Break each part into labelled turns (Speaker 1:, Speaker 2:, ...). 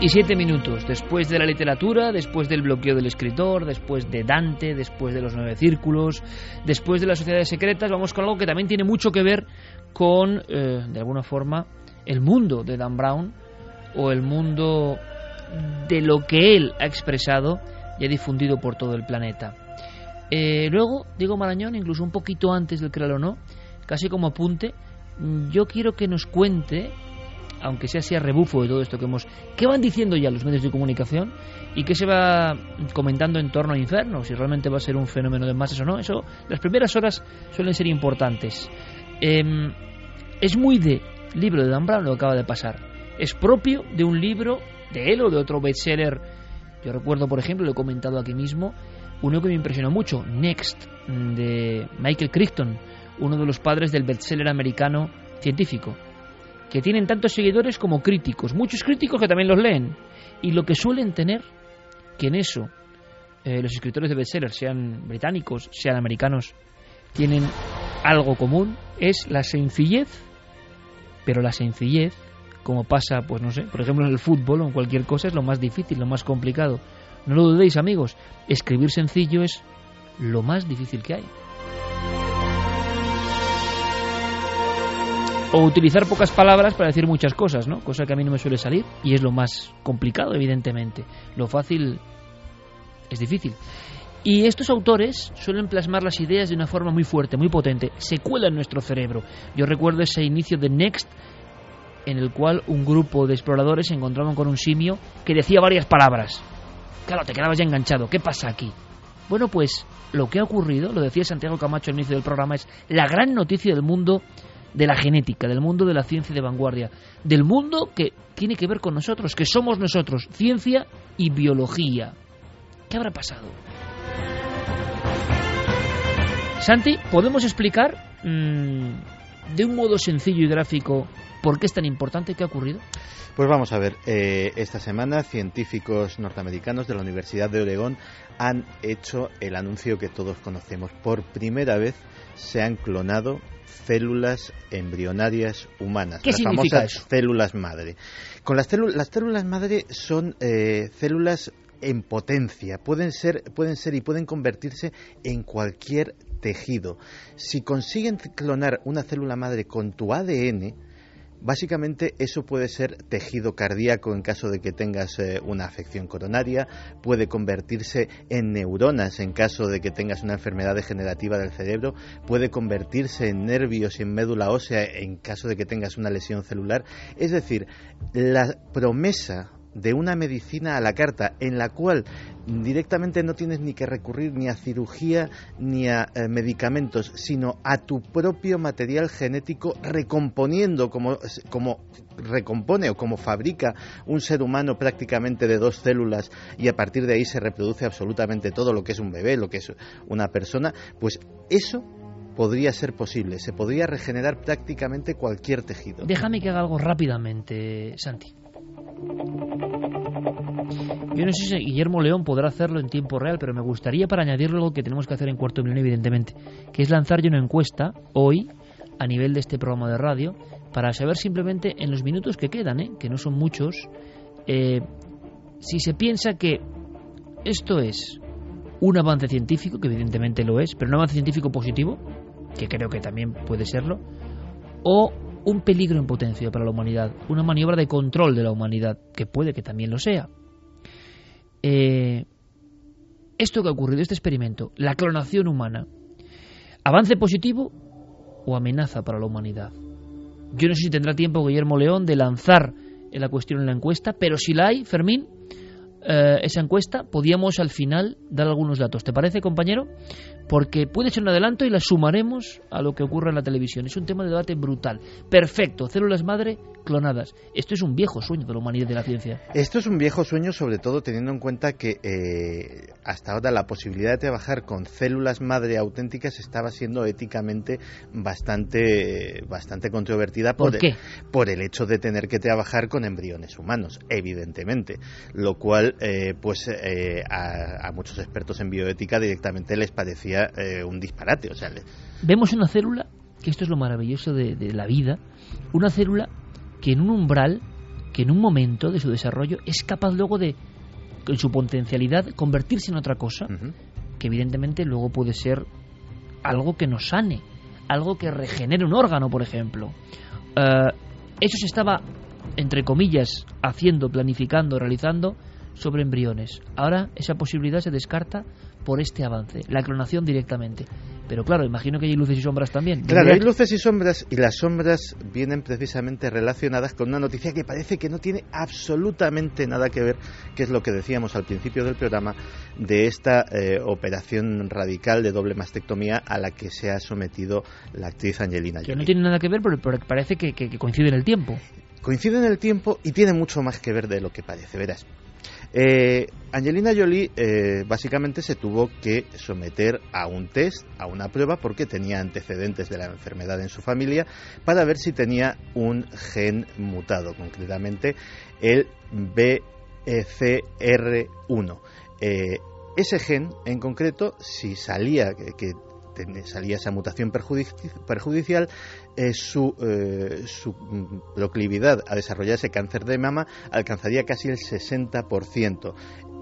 Speaker 1: Y siete minutos, después de la literatura, después del bloqueo del escritor, después de Dante, después de los nueve círculos, después de las sociedades secretas, vamos con algo que también tiene mucho que ver con, eh, de alguna forma, el mundo de Dan Brown o el mundo de lo que él ha expresado y ha difundido por todo el planeta. Eh, luego, Diego Marañón, incluso un poquito antes del Créalo no, casi como apunte, yo quiero que nos cuente aunque sea así a rebufo de todo esto que hemos... ¿Qué van diciendo ya los medios de comunicación? ¿Y qué se va comentando en torno a Inferno? Si realmente va a ser un fenómeno de masas o no. Eso, las primeras horas suelen ser importantes. Em, es muy de libro de Dan Brown lo que acaba de pasar. Es propio de un libro de él o de otro bestseller. Yo recuerdo, por ejemplo, lo he comentado aquí mismo, uno que me impresionó mucho, Next, de Michael Crichton, uno de los padres del bestseller americano científico que tienen tantos seguidores como críticos, muchos críticos que también los leen, y lo que suelen tener, que en eso eh, los escritores de bestsellers, sean británicos, sean americanos, tienen algo común, es la sencillez, pero la sencillez, como pasa, pues no sé, por ejemplo en el fútbol o en cualquier cosa, es lo más difícil, lo más complicado. No lo dudéis, amigos, escribir sencillo es lo más difícil que hay. O utilizar pocas palabras para decir muchas cosas, ¿no? Cosa que a mí no me suele salir y es lo más complicado, evidentemente. Lo fácil es difícil. Y estos autores suelen plasmar las ideas de una forma muy fuerte, muy potente, se cuela en nuestro cerebro. Yo recuerdo ese inicio de Next en el cual un grupo de exploradores se encontraban con un simio que decía varias palabras. Claro, te quedabas ya enganchado. ¿Qué pasa aquí? Bueno, pues lo que ha ocurrido, lo decía Santiago Camacho al inicio del programa, es la gran noticia del mundo de la genética, del mundo de la ciencia de vanguardia, del mundo que tiene que ver con nosotros, que somos nosotros, ciencia y biología. ¿Qué habrá pasado? Santi, ¿podemos explicar mm, de un modo sencillo y gráfico por qué es tan importante? ¿Qué ha ocurrido?
Speaker 2: Pues vamos a ver, eh, esta semana científicos norteamericanos de la Universidad de Oregón han hecho el anuncio que todos conocemos. Por primera vez se han clonado células embrionarias humanas,
Speaker 1: las
Speaker 2: famosas células madre. Con las, las células madre son eh, células en potencia, pueden ser, pueden ser y pueden convertirse en cualquier tejido. Si consiguen clonar una célula madre con tu ADN, Básicamente eso puede ser tejido cardíaco en caso de que tengas eh, una afección coronaria, puede convertirse en neuronas en caso de que tengas una enfermedad degenerativa del cerebro, puede convertirse en nervios y en médula ósea en caso de que tengas una lesión celular. Es decir, la promesa de una medicina a la carta en la cual directamente no tienes ni que recurrir ni a cirugía ni a eh, medicamentos, sino a tu propio material genético recomponiendo como, como recompone o como fabrica un ser humano prácticamente de dos células y a partir de ahí se reproduce absolutamente todo lo que es un bebé, lo que es una persona, pues eso podría ser posible, se podría regenerar prácticamente cualquier tejido.
Speaker 1: Déjame que haga algo rápidamente, Santi. Yo no sé si Guillermo León podrá hacerlo en tiempo real, pero me gustaría para añadirlo algo que tenemos que hacer en cuarto milenio, evidentemente, que es lanzar yo una encuesta hoy a nivel de este programa de radio para saber simplemente en los minutos que quedan, ¿eh? que no son muchos, eh, si se piensa que esto es un avance científico, que evidentemente lo es, pero un avance científico positivo, que creo que también puede serlo, o un peligro en potencia para la humanidad, una maniobra de control de la humanidad, que puede que también lo sea. eh, esto que ha ocurrido, este experimento, la clonación humana, avance positivo o amenaza para la humanidad. Yo no sé si tendrá tiempo Guillermo León de lanzar la cuestión en la encuesta, pero si la hay, Fermín, eh, esa encuesta, podíamos al final dar algunos datos. ¿Te parece, compañero? Porque puede ser un adelanto y la sumaremos a lo que ocurre en la televisión. Es un tema de debate brutal. Perfecto, células madre clonadas. Esto es un viejo sueño de la humanidad y de la ciencia.
Speaker 2: Esto es un viejo sueño, sobre todo teniendo en cuenta que eh, hasta ahora la posibilidad de trabajar con células madre auténticas estaba siendo éticamente bastante, bastante controvertida
Speaker 1: por,
Speaker 2: el, por el hecho de tener que trabajar con embriones humanos, evidentemente. Lo cual, eh, pues, eh, a, a, muchos expertos en bioética directamente les parecía un disparate. O sea,
Speaker 1: Vemos una célula, que esto es lo maravilloso de, de la vida, una célula que en un umbral, que en un momento de su desarrollo es capaz luego de, en su potencialidad, convertirse en otra cosa, uh -huh. que evidentemente luego puede ser algo que nos sane, algo que regenere un órgano, por ejemplo. Uh, eso se estaba, entre comillas, haciendo, planificando, realizando sobre embriones. Ahora esa posibilidad se descarta por este avance, la clonación directamente. Pero claro, imagino que hay luces y sombras también.
Speaker 2: Claro, hay luces y sombras y las sombras vienen precisamente relacionadas con una noticia que parece que no tiene absolutamente nada que ver, que es lo que decíamos al principio del programa, de esta eh, operación radical de doble mastectomía a la que se ha sometido la actriz Angelina Jolie.
Speaker 1: Que no tiene nada que ver, pero, pero parece que, que, que coincide en el tiempo.
Speaker 2: Coincide en el tiempo y tiene mucho más que ver de lo que parece, verás. Eh, Angelina Jolie eh, básicamente se tuvo que someter a un test, a una prueba, porque tenía antecedentes de la enfermedad en su familia, para ver si tenía un gen mutado, concretamente el BCR1. Eh, ese gen, en concreto, si salía que salía esa mutación perjudicial, eh, su, eh, su, proclividad a desarrollar ese cáncer de mama alcanzaría casi el 60%.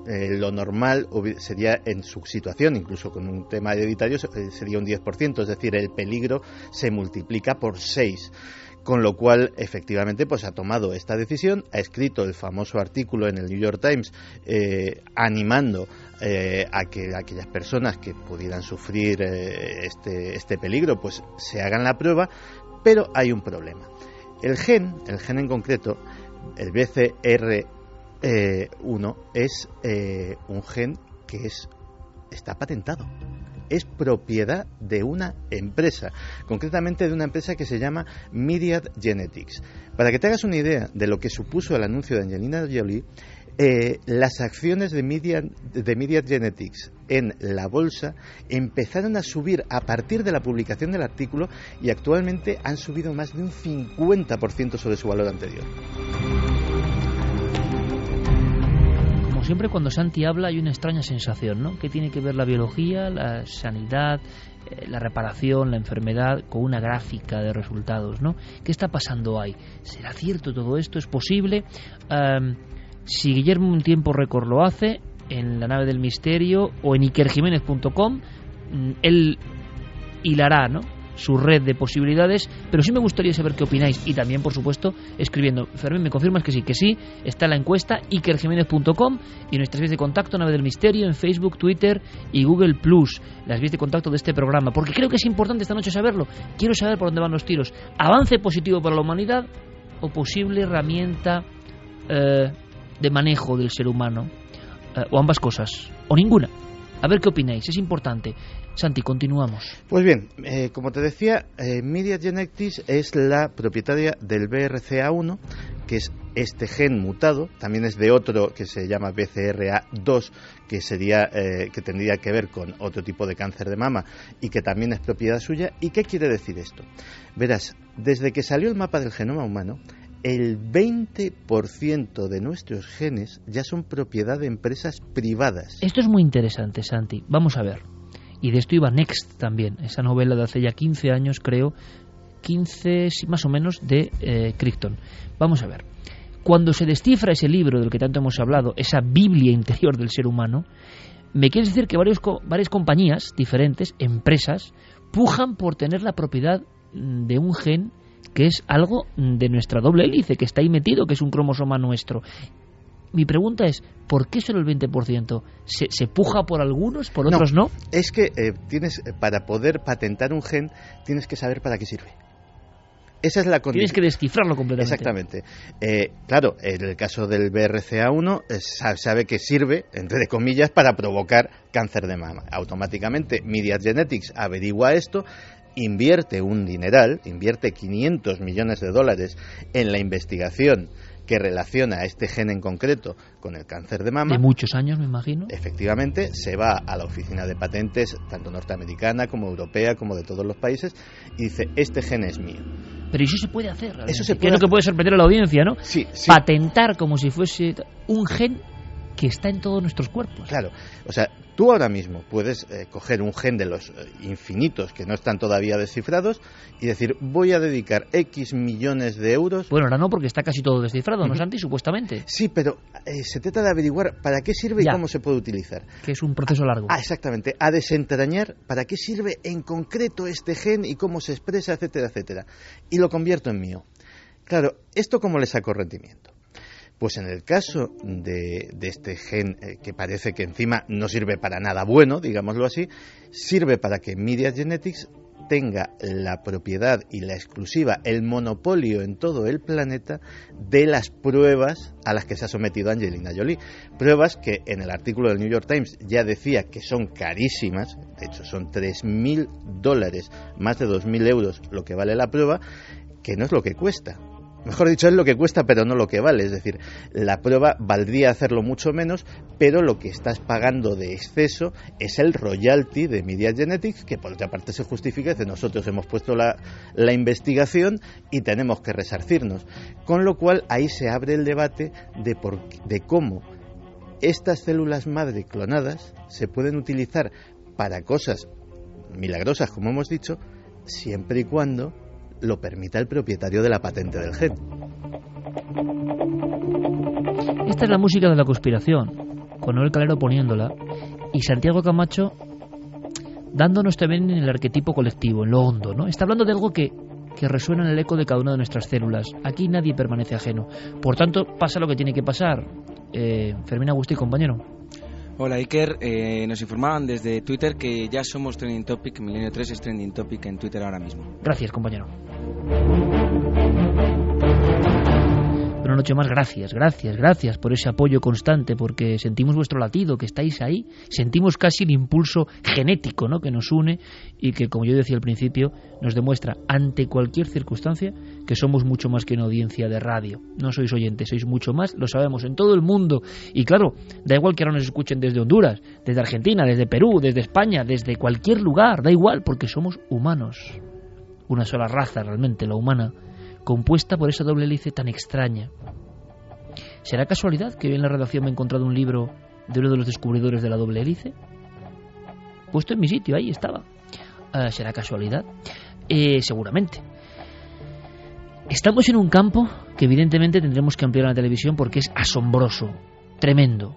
Speaker 2: Eh, lo normal sería en su situación, incluso con un tema hereditario, sería un 10%, es decir, el peligro se multiplica por 6 con lo cual efectivamente pues ha tomado esta decisión, ha escrito el famoso artículo en el New York Times eh, animando eh, a que aquellas personas que pudieran sufrir eh, este, este peligro pues se hagan la prueba, pero hay un problema. El gen, el gen en concreto, el BCR1 es un gen que es está patentado es propiedad de una empresa, concretamente de una empresa que se llama Myriad Genetics. Para que te hagas una idea de lo que supuso el anuncio de Angelina Jolie, eh, las acciones de Myriad, de Myriad Genetics en la bolsa empezaron a subir a partir de la publicación del artículo y actualmente han subido más de un 50% sobre su valor anterior.
Speaker 1: siempre cuando Santi habla hay una extraña sensación, ¿no? Que tiene que ver la biología, la sanidad, eh, la reparación, la enfermedad, con una gráfica de resultados, ¿no? ¿Qué está pasando ahí? ¿Será cierto todo esto? ¿Es posible? Si Guillermo un tiempo récord lo hace, en la nave del misterio o en ikerjiménez.com, él hilará, ¿no? su red de posibilidades, pero sí me gustaría saber qué opináis y también, por supuesto, escribiendo. Fermín, ¿me confirmas que sí? Que sí, está la encuesta ikerjiménez.com y nuestras vías de contacto, Nave del Misterio, en Facebook, Twitter y Google Plus, las vías de contacto de este programa, porque creo que es importante esta noche saberlo. Quiero saber por dónde van los tiros. ¿Avance positivo para la humanidad o posible herramienta eh, de manejo del ser humano? Eh, o ambas cosas, o ninguna. A ver qué opináis, es importante. Santi, continuamos.
Speaker 2: Pues bien, eh, como te decía, eh, Media Genetics es la propietaria del BRCA1, que es este gen mutado, también es de otro que se llama BCRA2, que sería eh, que tendría que ver con otro tipo de cáncer de mama y que también es propiedad suya. ¿Y qué quiere decir esto? Verás, desde que salió el mapa del genoma humano, el 20% de nuestros genes ya son propiedad de empresas privadas.
Speaker 1: Esto es muy interesante, Santi. Vamos a ver. Y de esto iba Next también, esa novela de hace ya 15 años, creo, 15 más o menos, de eh, Crichton. Vamos a ver. Cuando se descifra ese libro del que tanto hemos hablado, esa Biblia interior del ser humano, me quiere decir que varias compañías diferentes, empresas, pujan por tener la propiedad de un gen que es algo de nuestra doble hélice, que está ahí metido, que es un cromosoma nuestro. mi pregunta es, ¿por qué solo el 20%? ¿Se, se puja por algunos, por otros no?
Speaker 2: Es que eh, tienes, para poder patentar un gen, tienes que saber para qué sirve. Esa es la condición.
Speaker 1: Tienes que descifrarlo completamente.
Speaker 2: Exactamente. Eh, claro, en el caso del BRCA1 eh, sabe que sirve, entre comillas, para provocar cáncer de mama. Automáticamente, Media Genetics averigua esto, invierte un dineral, invierte 500 millones de dólares en la investigación que relaciona a este gen en concreto con el cáncer de mama.
Speaker 1: De muchos años, me imagino.
Speaker 2: Efectivamente, se va a la oficina de patentes, tanto norteamericana como europea, como de todos los países, y dice, este gen es mío.
Speaker 1: Pero eso se puede hacer. realmente,
Speaker 2: Eso se puede
Speaker 1: es lo que puede sorprender a la audiencia, ¿no?
Speaker 2: Sí, sí.
Speaker 1: Patentar como si fuese un gen que está en todos nuestros cuerpos.
Speaker 2: Claro, o sea, tú ahora mismo puedes eh, coger un gen de los eh, infinitos que no están todavía descifrados y decir, voy a dedicar X millones de euros.
Speaker 1: Bueno, ahora no, porque está casi todo descifrado, ¿no. Santi? Supuestamente.
Speaker 2: Sí, pero eh, se trata de averiguar para qué sirve
Speaker 1: Ya.
Speaker 2: y cómo se puede utilizar.
Speaker 1: Que es un proceso largo.
Speaker 2: Ah, exactamente, a desentrañar para qué sirve en concreto este gen y cómo se expresa, etcétera, etcétera. Y lo convierto en mío. Claro, ¿esto cómo le saco rendimiento? Pues en el caso de, de este gen, eh, que parece que encima no sirve para nada bueno, digámoslo así, sirve para que Media Genetics tenga la propiedad y la exclusiva, el monopolio en todo el planeta de las pruebas a las que se ha sometido Angelina Jolie. Pruebas que en el artículo del New York Times ya decía que son carísimas, de hecho son 3.000 dólares, más de 2.000 euros lo que vale la prueba, que no es lo que cuesta. Mejor dicho, es lo que cuesta, pero no lo que vale. Es decir, la prueba valdría hacerlo mucho menos, pero lo que estás pagando de exceso es el royalty de Media Genetics, que por otra parte se justifica, que nosotros hemos puesto la, la investigación y tenemos que resarcirnos. Con lo cual, ahí se abre el debate de, por, de cómo estas células madre clonadas se pueden utilizar para cosas milagrosas, como hemos dicho, siempre y cuando lo permita el propietario de la patente del gen.
Speaker 1: Esta es la música de la conspiración, con Noel Calero poniéndola y Santiago Camacho dándonos también en el arquetipo colectivo, en lo hondo, ¿no? Está hablando de algo que, que resuena en el eco de cada una de nuestras células. Aquí nadie permanece ajeno. Por tanto, pasa lo que tiene que pasar. Eh, Fermín Agustí, compañero.
Speaker 3: Hola Iker, eh, nos informaban desde Twitter que ya somos Trending Topic, Milenio 3 es Trending Topic en Twitter ahora mismo.
Speaker 1: Gracias, compañero. Una noche más, gracias, gracias, gracias por ese apoyo constante, porque sentimos vuestro latido, que estáis ahí, sentimos casi el impulso genético ¿no? que nos une y que, como yo decía al principio, nos demuestra ante cualquier circunstancia que somos mucho más que una audiencia de radio. No sois oyentes, sois mucho más, lo sabemos, en todo el mundo. Y claro, da igual que ahora nos escuchen desde Honduras, desde Argentina, desde Perú, desde España, desde cualquier lugar, da igual, porque somos humanos. Una sola raza realmente, la humana compuesta por esa doble hélice tan extraña. ¿Será casualidad que hoy en la redacción me he encontrado un libro de uno de los descubridores de la doble hélice? Puesto en mi sitio, ahí estaba. Ah, ¿Será casualidad? Eh, seguramente. Estamos en un campo que evidentemente tendremos que ampliar en la televisión porque es asombroso, tremendo.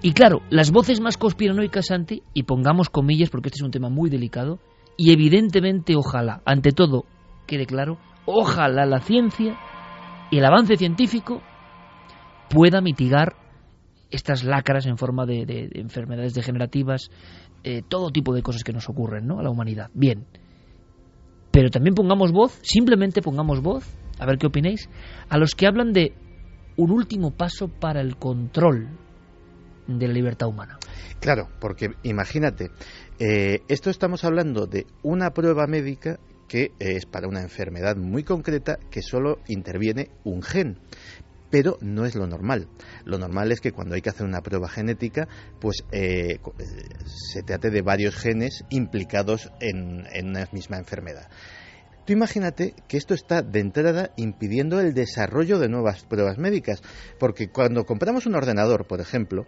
Speaker 1: Y claro, las voces más conspiranoicas, Santi, y pongamos comillas porque este es un tema muy delicado, y evidentemente ojalá, ante todo, quede claro, ojalá la ciencia y el avance científico pueda mitigar estas lacras en forma de, de- de enfermedades degenerativas, eh, todo tipo de cosas que nos ocurren ¿no? a la humanidad. Bien. Pero también pongamos voz, simplemente pongamos voz, a ver qué opináis, a los que hablan de un último paso para el control de la libertad humana.
Speaker 2: Claro, porque imagínate, eh, esto estamos hablando de una prueba médica que es para una enfermedad muy concreta que solo interviene un gen. Pero no es lo normal. Lo normal es que cuando hay que hacer una prueba genética, pues eh, eh, se trate de varios genes implicados en, en una misma enfermedad. Tú imagínate que esto está de entrada impidiendo el desarrollo de nuevas pruebas médicas, porque cuando compramos un ordenador, por ejemplo,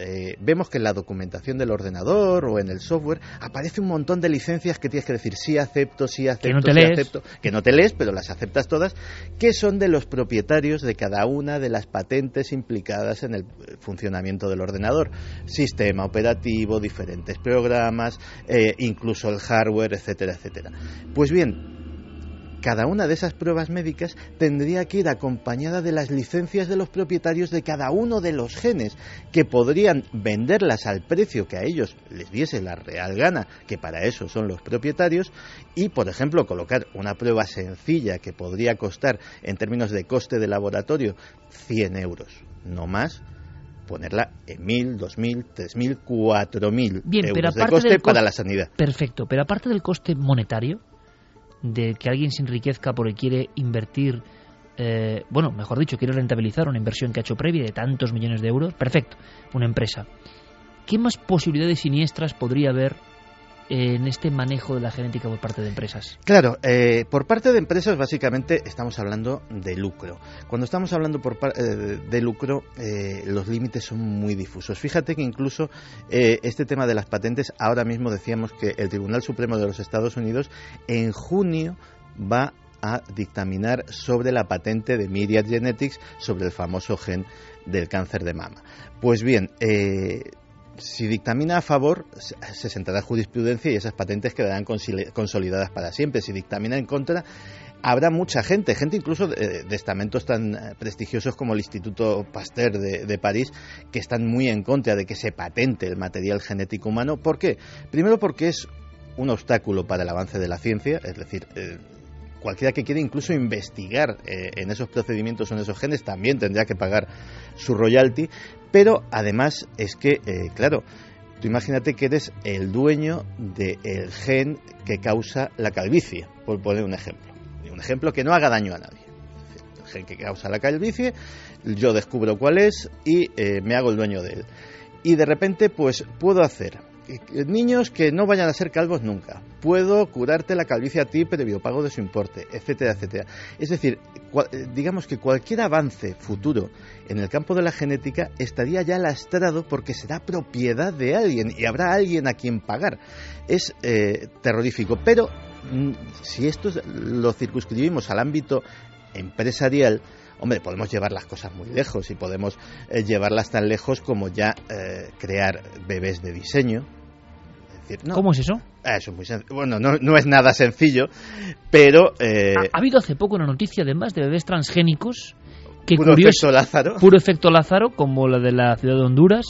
Speaker 2: eh, vemos que en la documentación del ordenador o en el software aparece un montón de licencias que tienes que decir sí acepto, sí acepto,
Speaker 1: no
Speaker 2: sí
Speaker 1: lees.
Speaker 2: acepto, que no te lees, pero las aceptas todas, que son de los propietarios de cada una de las patentes implicadas en el funcionamiento del ordenador. Sistema operativo, diferentes programas, eh, incluso el hardware, etcétera, etcétera. Pues bien, cada una de esas pruebas médicas tendría que ir acompañada de las licencias de los propietarios de cada uno de los genes, que podrían venderlas al precio que a ellos les diese la real gana, que para eso son los propietarios, y, por ejemplo, colocar una prueba sencilla que podría costar, en términos de coste de laboratorio, 100 euros, no más, ponerla en 1.000, 2.000, 3.000, 4.000
Speaker 1: Bien,
Speaker 2: euros
Speaker 1: pero
Speaker 2: de
Speaker 1: aparte
Speaker 2: coste
Speaker 1: del
Speaker 2: para la sanidad.
Speaker 1: Perfecto, pero aparte del coste monetario, de que alguien se enriquezca porque quiere invertir, eh, bueno, mejor dicho, quiere rentabilizar una inversión que ha hecho previa de tantos millones de euros, perfecto, una empresa. ¿Qué más posibilidades siniestras podría haber en este manejo de la genética por parte de empresas?
Speaker 2: Claro, eh, por parte de empresas básicamente estamos hablando de lucro. Cuando estamos hablando por par- eh, de lucro, eh, los límites son muy difusos. Fíjate que incluso este tema de las patentes, ahora mismo decíamos que el Tribunal Supremo de los Estados Unidos en junio va a dictaminar sobre la patente de Myriad Genetics sobre el famoso gen del cáncer de mama. Pues bien, si dictamina a favor, se se sentará jurisprudencia y esas patentes quedarán consolidadas para siempre. Si dictamina en contra, habrá mucha gente, gente incluso de, de estamentos tan eh, prestigiosos como el Instituto Pasteur de, de París, que están muy en contra de que se patente el material genético humano. ¿Por qué? Primero porque es un obstáculo para el avance de la ciencia, es decir, eh, cualquiera que quiera incluso investigar eh, en esos procedimientos o en esos genes también tendrá que pagar su royalty, pero además es que, eh, claro, tú imagínate que eres el dueño del gen que causa la calvicie, por poner un ejemplo. Un ejemplo que no haga daño a nadie. El gen que causa la calvicie, yo descubro cuál es y eh, me hago el dueño de él. Y de repente, pues puedo hacer niños que no vayan a ser calvos nunca. Puedo curarte la calvicie a ti previo pago de su importe, etcétera, etcétera. Es decir, eh, digamos que cualquier avance futuro en el campo de la genética estaría ya lastrado porque será propiedad de alguien y habrá alguien a quien pagar. Es eh, terrorífico. Pero mm, si esto lo circunscribimos al ámbito empresarial, hombre, podemos llevar las cosas muy lejos y podemos eh, llevarlas tan lejos como ya eh, crear bebés de diseño. Decir, no,
Speaker 1: ¿Cómo es eso?
Speaker 2: Ah, eso es muy sencillo. Bueno, no, no es nada sencillo, pero eh,
Speaker 1: Ha, ha habido hace poco una noticia además de bebés transgénicos que
Speaker 2: puro
Speaker 1: curioso,
Speaker 2: efecto Lázaro.
Speaker 1: puro efecto Lázaro, como la de la ciudad de Honduras,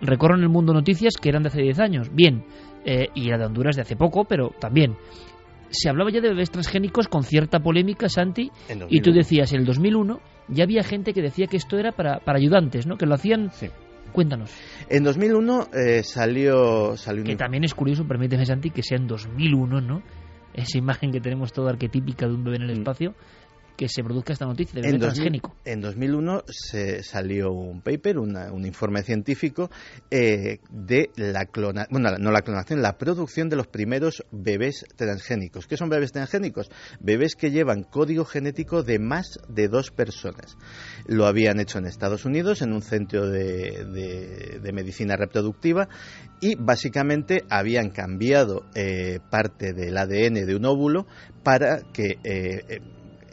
Speaker 1: recorren el mundo noticias que eran de hace 10 años. Bien, eh, y la de Honduras de hace poco, pero también. Se hablaba ya de bebés transgénicos con cierta polémica, Santi, y tú
Speaker 2: 2001.
Speaker 1: decías, en el 2001 ya había gente que decía que esto era para, para ayudantes, ¿no? Que lo hacían...
Speaker 2: Sí.
Speaker 1: Cuéntanos.
Speaker 2: En 2001 eh, salió, salió un
Speaker 1: Que también es curioso, permíteme, Santi, que sea en 2001, ¿no? Esa imagen que tenemos toda arquetípica de un bebé en el
Speaker 2: Mm.
Speaker 1: Que se produzca esta noticia de bebé
Speaker 2: En, 2000
Speaker 1: transgénico.
Speaker 2: en 2001 se salió un paper, una- un informe científico eh, de la clona, bueno, no la clonación, la producción de los primeros bebés transgénicos. ¿Qué son bebés transgénicos? Bebés que llevan código genético de más de dos personas. Lo habían hecho en Estados Unidos, en un centro de, de- de medicina reproductiva, y básicamente habían cambiado eh, parte del ADN de un óvulo para que eh,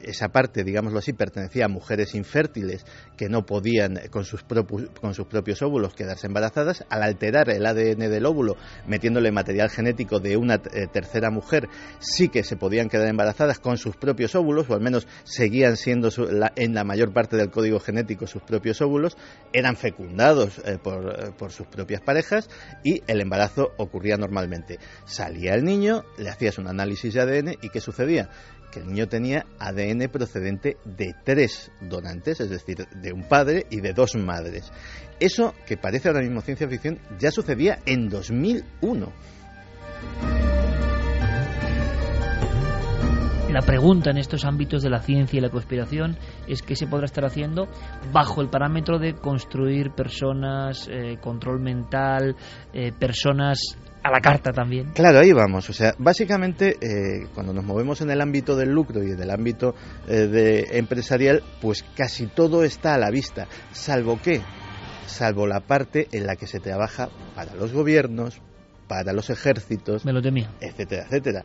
Speaker 2: esa parte, digámoslo así, pertenecía a mujeres infértiles que no podían eh, con sus, propu- con sus propios óvulos quedarse embarazadas. Al alterar el ADN del óvulo, metiéndole material genético de una eh, tercera mujer, sí que se podían quedar embarazadas con sus propios óvulos, o al menos seguían siendo su- en la mayor parte del código genético sus propios óvulos, eran fecundados eh, por, por sus propias parejas y el embarazo ocurría normalmente. Salía el niño, le hacías un análisis de ADN y ¿qué sucedía? Que el niño tenía ADN procedente de tres donantes, es decir, de un padre y de dos madres. Eso, que parece ahora mismo ciencia ficción, ya sucedía en 2001.
Speaker 1: La pregunta en estos ámbitos de la ciencia y la conspiración es qué se podrá estar haciendo bajo el parámetro de construir personas, eh, control mental, eh, personas a la carta también.
Speaker 2: Claro, ahí vamos. O sea, básicamente, eh, cuando nos movemos en el ámbito del lucro y en el ámbito eh, de empresarial, pues casi todo está a la vista, salvo que, salvo la parte en la que se trabaja para los gobiernos, para los ejércitos,
Speaker 1: Me lo temía.
Speaker 2: etcétera, etcétera.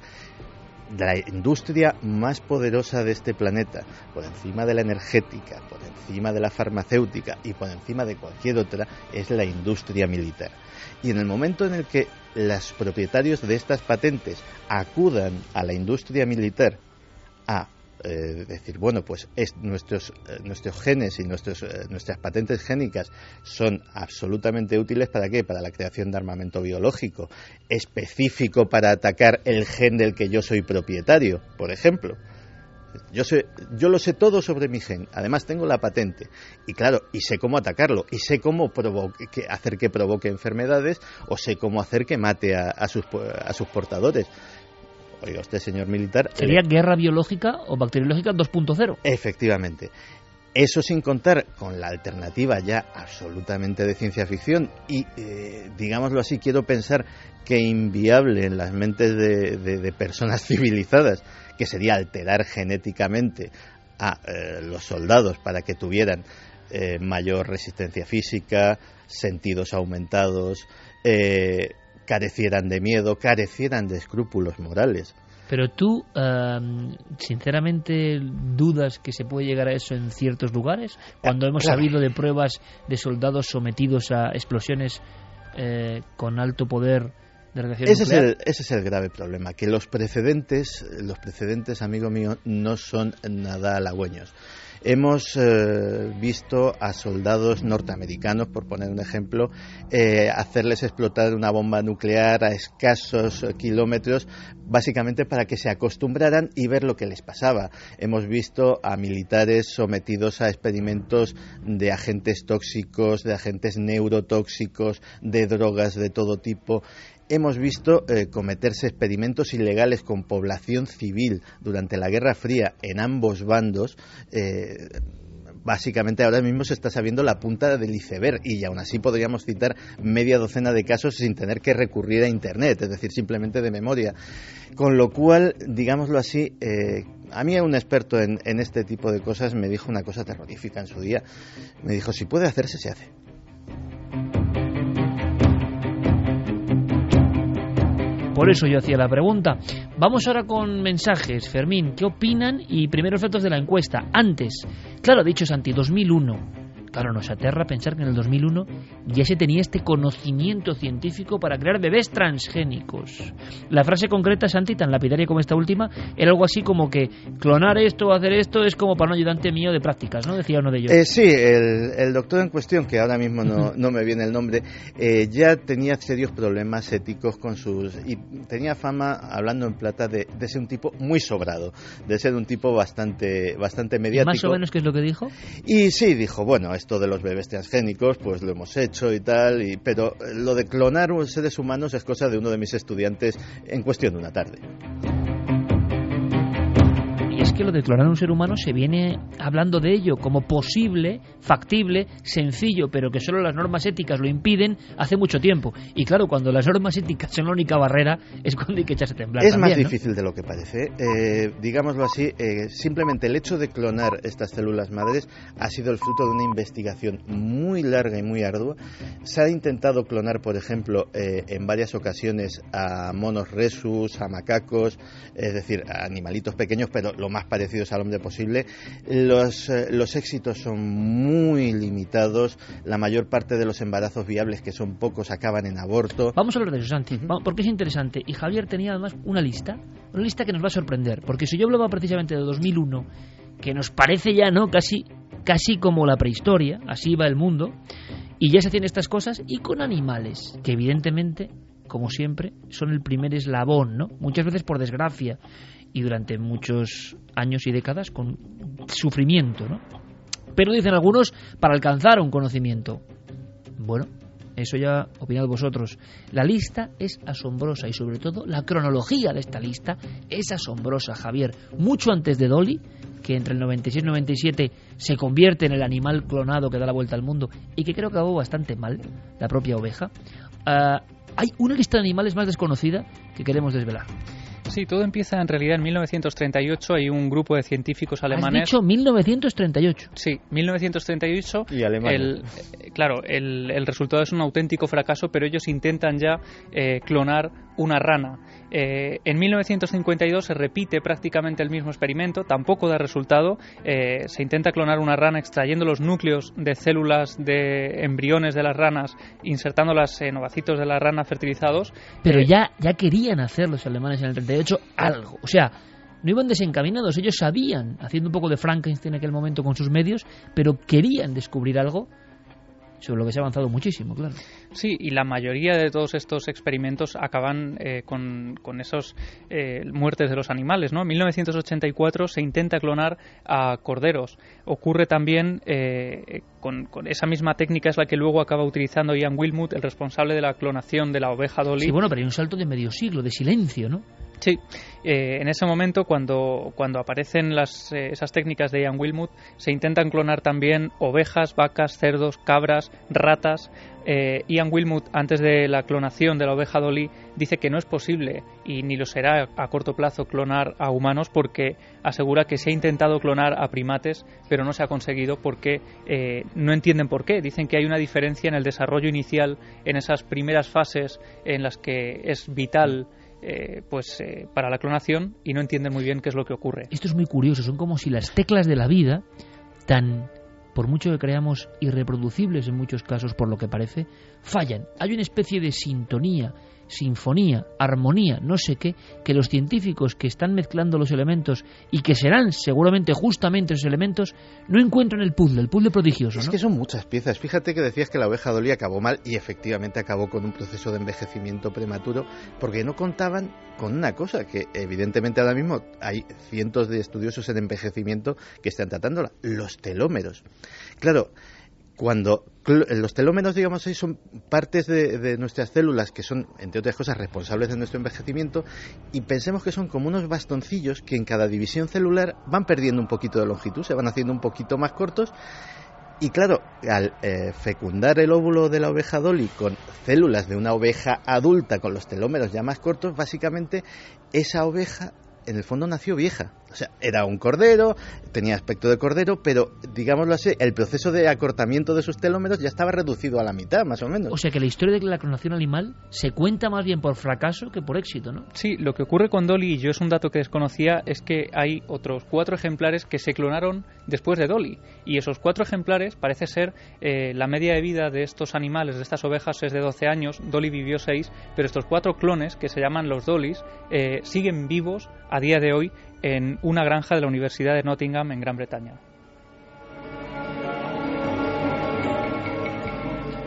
Speaker 2: La industria más poderosa de este planeta, por encima de la energética, por encima de la farmacéutica y por encima de cualquier otra, es la industria militar. Y en el momento en el que los propietarios de estas patentes acudan a la industria militar a eh, decir, bueno, pues es, nuestros, eh, nuestros genes y nuestros, eh, nuestras patentes génicas son absolutamente útiles para qué? Para la creación de armamento biológico, específico para atacar el gen del que yo soy propietario, por ejemplo. Yo, sé, yo lo sé todo sobre mi gen, además tengo la patente y claro, y sé cómo atacarlo, y sé cómo hacer que provoque enfermedades o sé cómo hacer que mate a, sus, a sus portadores. Oiga usted, señor militar.
Speaker 1: ¿Sería eh, guerra biológica o bacteriológica 2.0?
Speaker 2: Efectivamente. Eso sin contar con la alternativa ya absolutamente de ciencia ficción y, eh, digámoslo así, quiero pensar que inviable en las mentes de, personas civilizadas, que sería alterar genéticamente a eh, los soldados para que tuvieran mayor resistencia física, sentidos aumentados, carecieran de miedo, carecieran de escrúpulos morales.
Speaker 1: Pero tú, sinceramente, dudas que se puede llegar a eso en ciertos lugares, cuando hemos sabido de pruebas de soldados sometidos a explosiones eh, con alto poder de radiación
Speaker 2: ese Es el, ese es el grave problema, que los precedentes, los precedentes, amigo mío, no son nada halagüeños. Hemos eh, visto a soldados norteamericanos, por poner un ejemplo, eh, hacerles explotar una bomba nuclear a escasos kilómetros, básicamente para que se acostumbraran y ver lo que les pasaba. Hemos visto a militares sometidos a experimentos de agentes tóxicos, de agentes neurotóxicos, de drogas de todo tipo hemos visto eh, cometerse experimentos ilegales con población civil durante la Guerra Fría en ambos bandos. Eh, básicamente ahora mismo se está sabiendo la punta del iceberg y aún así podríamos citar media docena de casos sin tener que recurrir a Internet, es decir, simplemente de memoria. Con lo cual, digámoslo así, eh, a mí un experto en, en este tipo de cosas me dijo una cosa terrorífica en su día. Me dijo, si puede hacerse, se hace.
Speaker 1: Por eso yo hacía la pregunta. Vamos ahora con mensajes. Fermín, ¿qué opinan? Y primeros datos de la encuesta. Antes, claro, dicho Santi, 2001. Claro, nos aterra pensar que en el 2001 ya se tenía este conocimiento científico para crear bebés transgénicos. La frase concreta, Santi, tan lapidaria como esta última, era algo así como que clonar esto o hacer esto es como para un ayudante mío de prácticas, ¿no? Decía uno de ellos.
Speaker 2: Eh, sí, el, doctor en cuestión, que ahora mismo no, me viene el nombre, eh, ya tenía serios problemas éticos con sus... y tenía fama, hablando en plata, de, ser un tipo muy sobrado, de ser un tipo bastante, bastante mediático.
Speaker 1: ¿Más o menos qué es lo que dijo?
Speaker 2: Y sí, dijo, bueno, esto de los bebés transgénicos, pues lo hemos hecho y tal, y, pero lo de clonar seres humanos es cosa de uno de mis estudiantes en cuestión de una tarde
Speaker 1: que lo de clonar un ser humano se viene hablando de ello como posible, factible, sencillo, pero que solo las normas éticas lo impiden hace mucho tiempo. Y claro, cuando las normas éticas son la única barrera, es cuando hay que echarse a temblar.
Speaker 2: Es más difícil de lo que parece. Eh, digámoslo así, eh, simplemente el hecho de clonar estas células madres ha sido el fruto de una investigación muy larga y muy ardua. Se ha intentado clonar, por ejemplo, eh, en varias ocasiones a monos resus, a macacos, es decir, a animalitos pequeños, pero lo más parecidos al hombre posible. Los, eh, los éxitos son muy limitados. La mayor parte de los embarazos viables, que son pocos, acaban en aborto.
Speaker 1: Vamos a hablar de eso, Santi, porque es interesante. Y Javier tenía además una lista, una lista que nos va a sorprender. Porque si yo hablaba precisamente de 2001, que nos parece ya, ¿no? Casi, casi como la prehistoria, así va el mundo, y ya se hacen estas cosas, y con animales, que evidentemente como siempre, son el primer eslabón, ¿no? Muchas veces por desgracia y durante muchos años y décadas con sufrimiento, ¿no? Pero dicen algunos para alcanzar un conocimiento. Bueno, eso ya opinad vosotros. La lista es asombrosa y sobre todo la cronología de esta lista es asombrosa, Javier. Mucho antes de Dolly, que entre el 96 y el 97 se convierte en el animal clonado que da la vuelta al mundo y que creo que acabó bastante mal, la propia oveja, ah, hay una lista de animales más desconocida que queremos desvelar.
Speaker 4: Sí, todo empieza en realidad en 1938. Hay un grupo de científicos alemanes.
Speaker 1: ¿Has dicho 1938?
Speaker 4: Sí, 1938.
Speaker 2: Y Alemania.
Speaker 4: claro, el, el, resultado es un auténtico fracaso, pero ellos intentan ya eh, clonar una rana. Eh, en 1952 se repite prácticamente el mismo experimento, tampoco da resultado. Eh, se intenta clonar una rana extrayendo los núcleos de células de embriones de las ranas, insertándolas en ovacitos de la rana fertilizados.
Speaker 1: Pero ya, ya querían hacer los alemanes en el 38 algo. O sea, no iban desencaminados, ellos sabían, haciendo un poco de Frankenstein en aquel momento con sus medios, pero querían descubrir algo sobre lo que se ha avanzado muchísimo, claro.
Speaker 4: Sí, y la mayoría de todos estos experimentos acaban eh, con, con esos eh, muertes de los animales, ¿no? En 1984 se intenta clonar a corderos. Ocurre también eh, con, con, esa misma técnica es la que luego acaba utilizando Ian Wilmut, el responsable de la clonación de la oveja Dolly.
Speaker 1: Sí, bueno, pero hay un salto de medio siglo, de silencio, ¿no?
Speaker 4: Sí, eh, en ese momento cuando, cuando aparecen las, eh, esas técnicas de Ian Wilmut, se intentan clonar también ovejas, vacas, cerdos, cabras, ratas. Eh, Ian Wilmut, antes de la clonación de la oveja Dolly, dice que no es posible y ni lo será a corto plazo clonar a humanos porque asegura que se ha intentado clonar a primates, pero no se ha conseguido porque eh, no entienden por qué. Dicen que hay una diferencia en el desarrollo inicial, en esas primeras fases en las que es vital eh, pues eh, para la clonación y no entienden muy bien qué es lo que ocurre.
Speaker 1: Esto es muy curioso, son como si las teclas de la vida, tan por mucho que creamos irreproducibles en muchos casos por lo que parece, fallan. Hay una especie de sintonía sinfonía, armonía, no sé qué, que los científicos que están mezclando los elementos y que serán seguramente justamente esos elementos, no encuentran el puzzle, el puzzle prodigioso.
Speaker 2: Es
Speaker 1: ¿no?
Speaker 2: que son muchas piezas. Fíjate que decías que la oveja Dolly acabó mal y efectivamente acabó con un proceso de envejecimiento prematuro porque no contaban con una cosa que evidentemente ahora mismo hay cientos de estudiosos en envejecimiento que están tratándola, los telómeros. Claro, cuando los telómeros, digamos, son partes de, nuestras células que son, entre otras cosas, responsables de nuestro envejecimiento, y pensemos que son como unos bastoncillos que en cada división celular van perdiendo un poquito de longitud, se van haciendo un poquito más cortos. Y claro, al eh, fecundar el óvulo de la oveja Dolly con células de una oveja adulta con los telómeros ya más cortos, básicamente esa oveja en el fondo nació vieja. O sea, era un cordero, tenía aspecto de cordero, pero digámoslo así, el proceso de acortamiento de sus telómeros ya estaba reducido a la mitad, más o menos.
Speaker 1: O sea que la historia de la clonación animal se cuenta más bien por fracaso que por éxito, ¿no?
Speaker 4: Sí, lo que ocurre con Dolly, y yo es un dato que desconocía, es que hay otros cuatro ejemplares que se clonaron después de Dolly. Y esos cuatro ejemplares, parece ser, eh, la media de vida de estos animales, de estas ovejas, es de 12 años, Dolly vivió 6, pero estos cuatro clones, que se llaman los Dollys, eh, siguen vivos a día de hoy en una granja de la Universidad de Nottingham en Gran Bretaña.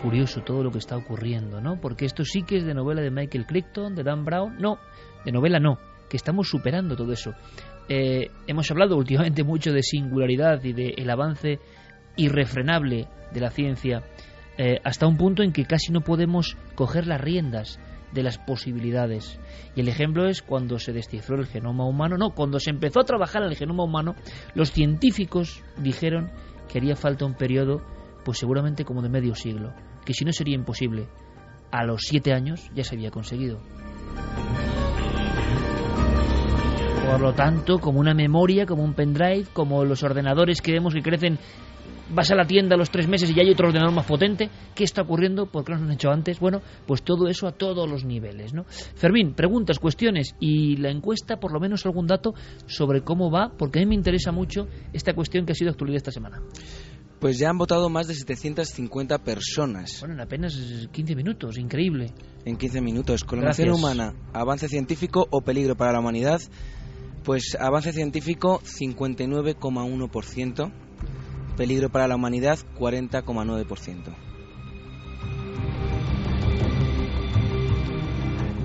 Speaker 1: Curioso todo lo que está ocurriendo, ¿no? Porque esto sí que es de novela de Michael Crichton, de Dan Brown. No, de novela no, que estamos superando todo eso. Eh, hemos hablado últimamente mucho de singularidad y del el avance irrefrenable de la ciencia, eh, hasta un punto en que casi no podemos coger las riendas de las posibilidades. Y el ejemplo es cuando se descifró el genoma humano, no, cuando se empezó a trabajar en el genoma humano, los científicos dijeron que haría falta un periodo, pues seguramente como de medio siglo, que si no sería imposible. A los siete años ya se había conseguido. Por lo tanto, como una memoria, como un pendrive, como los ordenadores que vemos que crecen vas a la tienda a los tres meses y ya hay otro ordenador más potente. ¿Qué está ocurriendo? ¿Por qué no lo han hecho antes? Bueno, pues todo eso a todos los niveles, ¿no? Fermín, preguntas, cuestiones y la encuesta, por lo menos algún dato sobre cómo va, porque a mí me interesa mucho esta cuestión que ha sido actualidad esta semana.
Speaker 3: Pues ya han votado más de 750 personas.
Speaker 1: Bueno, en apenas 15 minutos, increíble.
Speaker 3: En 15 minutos. Clonación humana, avance científico o peligro para la humanidad. Pues avance científico 59,1%, peligro para la humanidad 40,9%.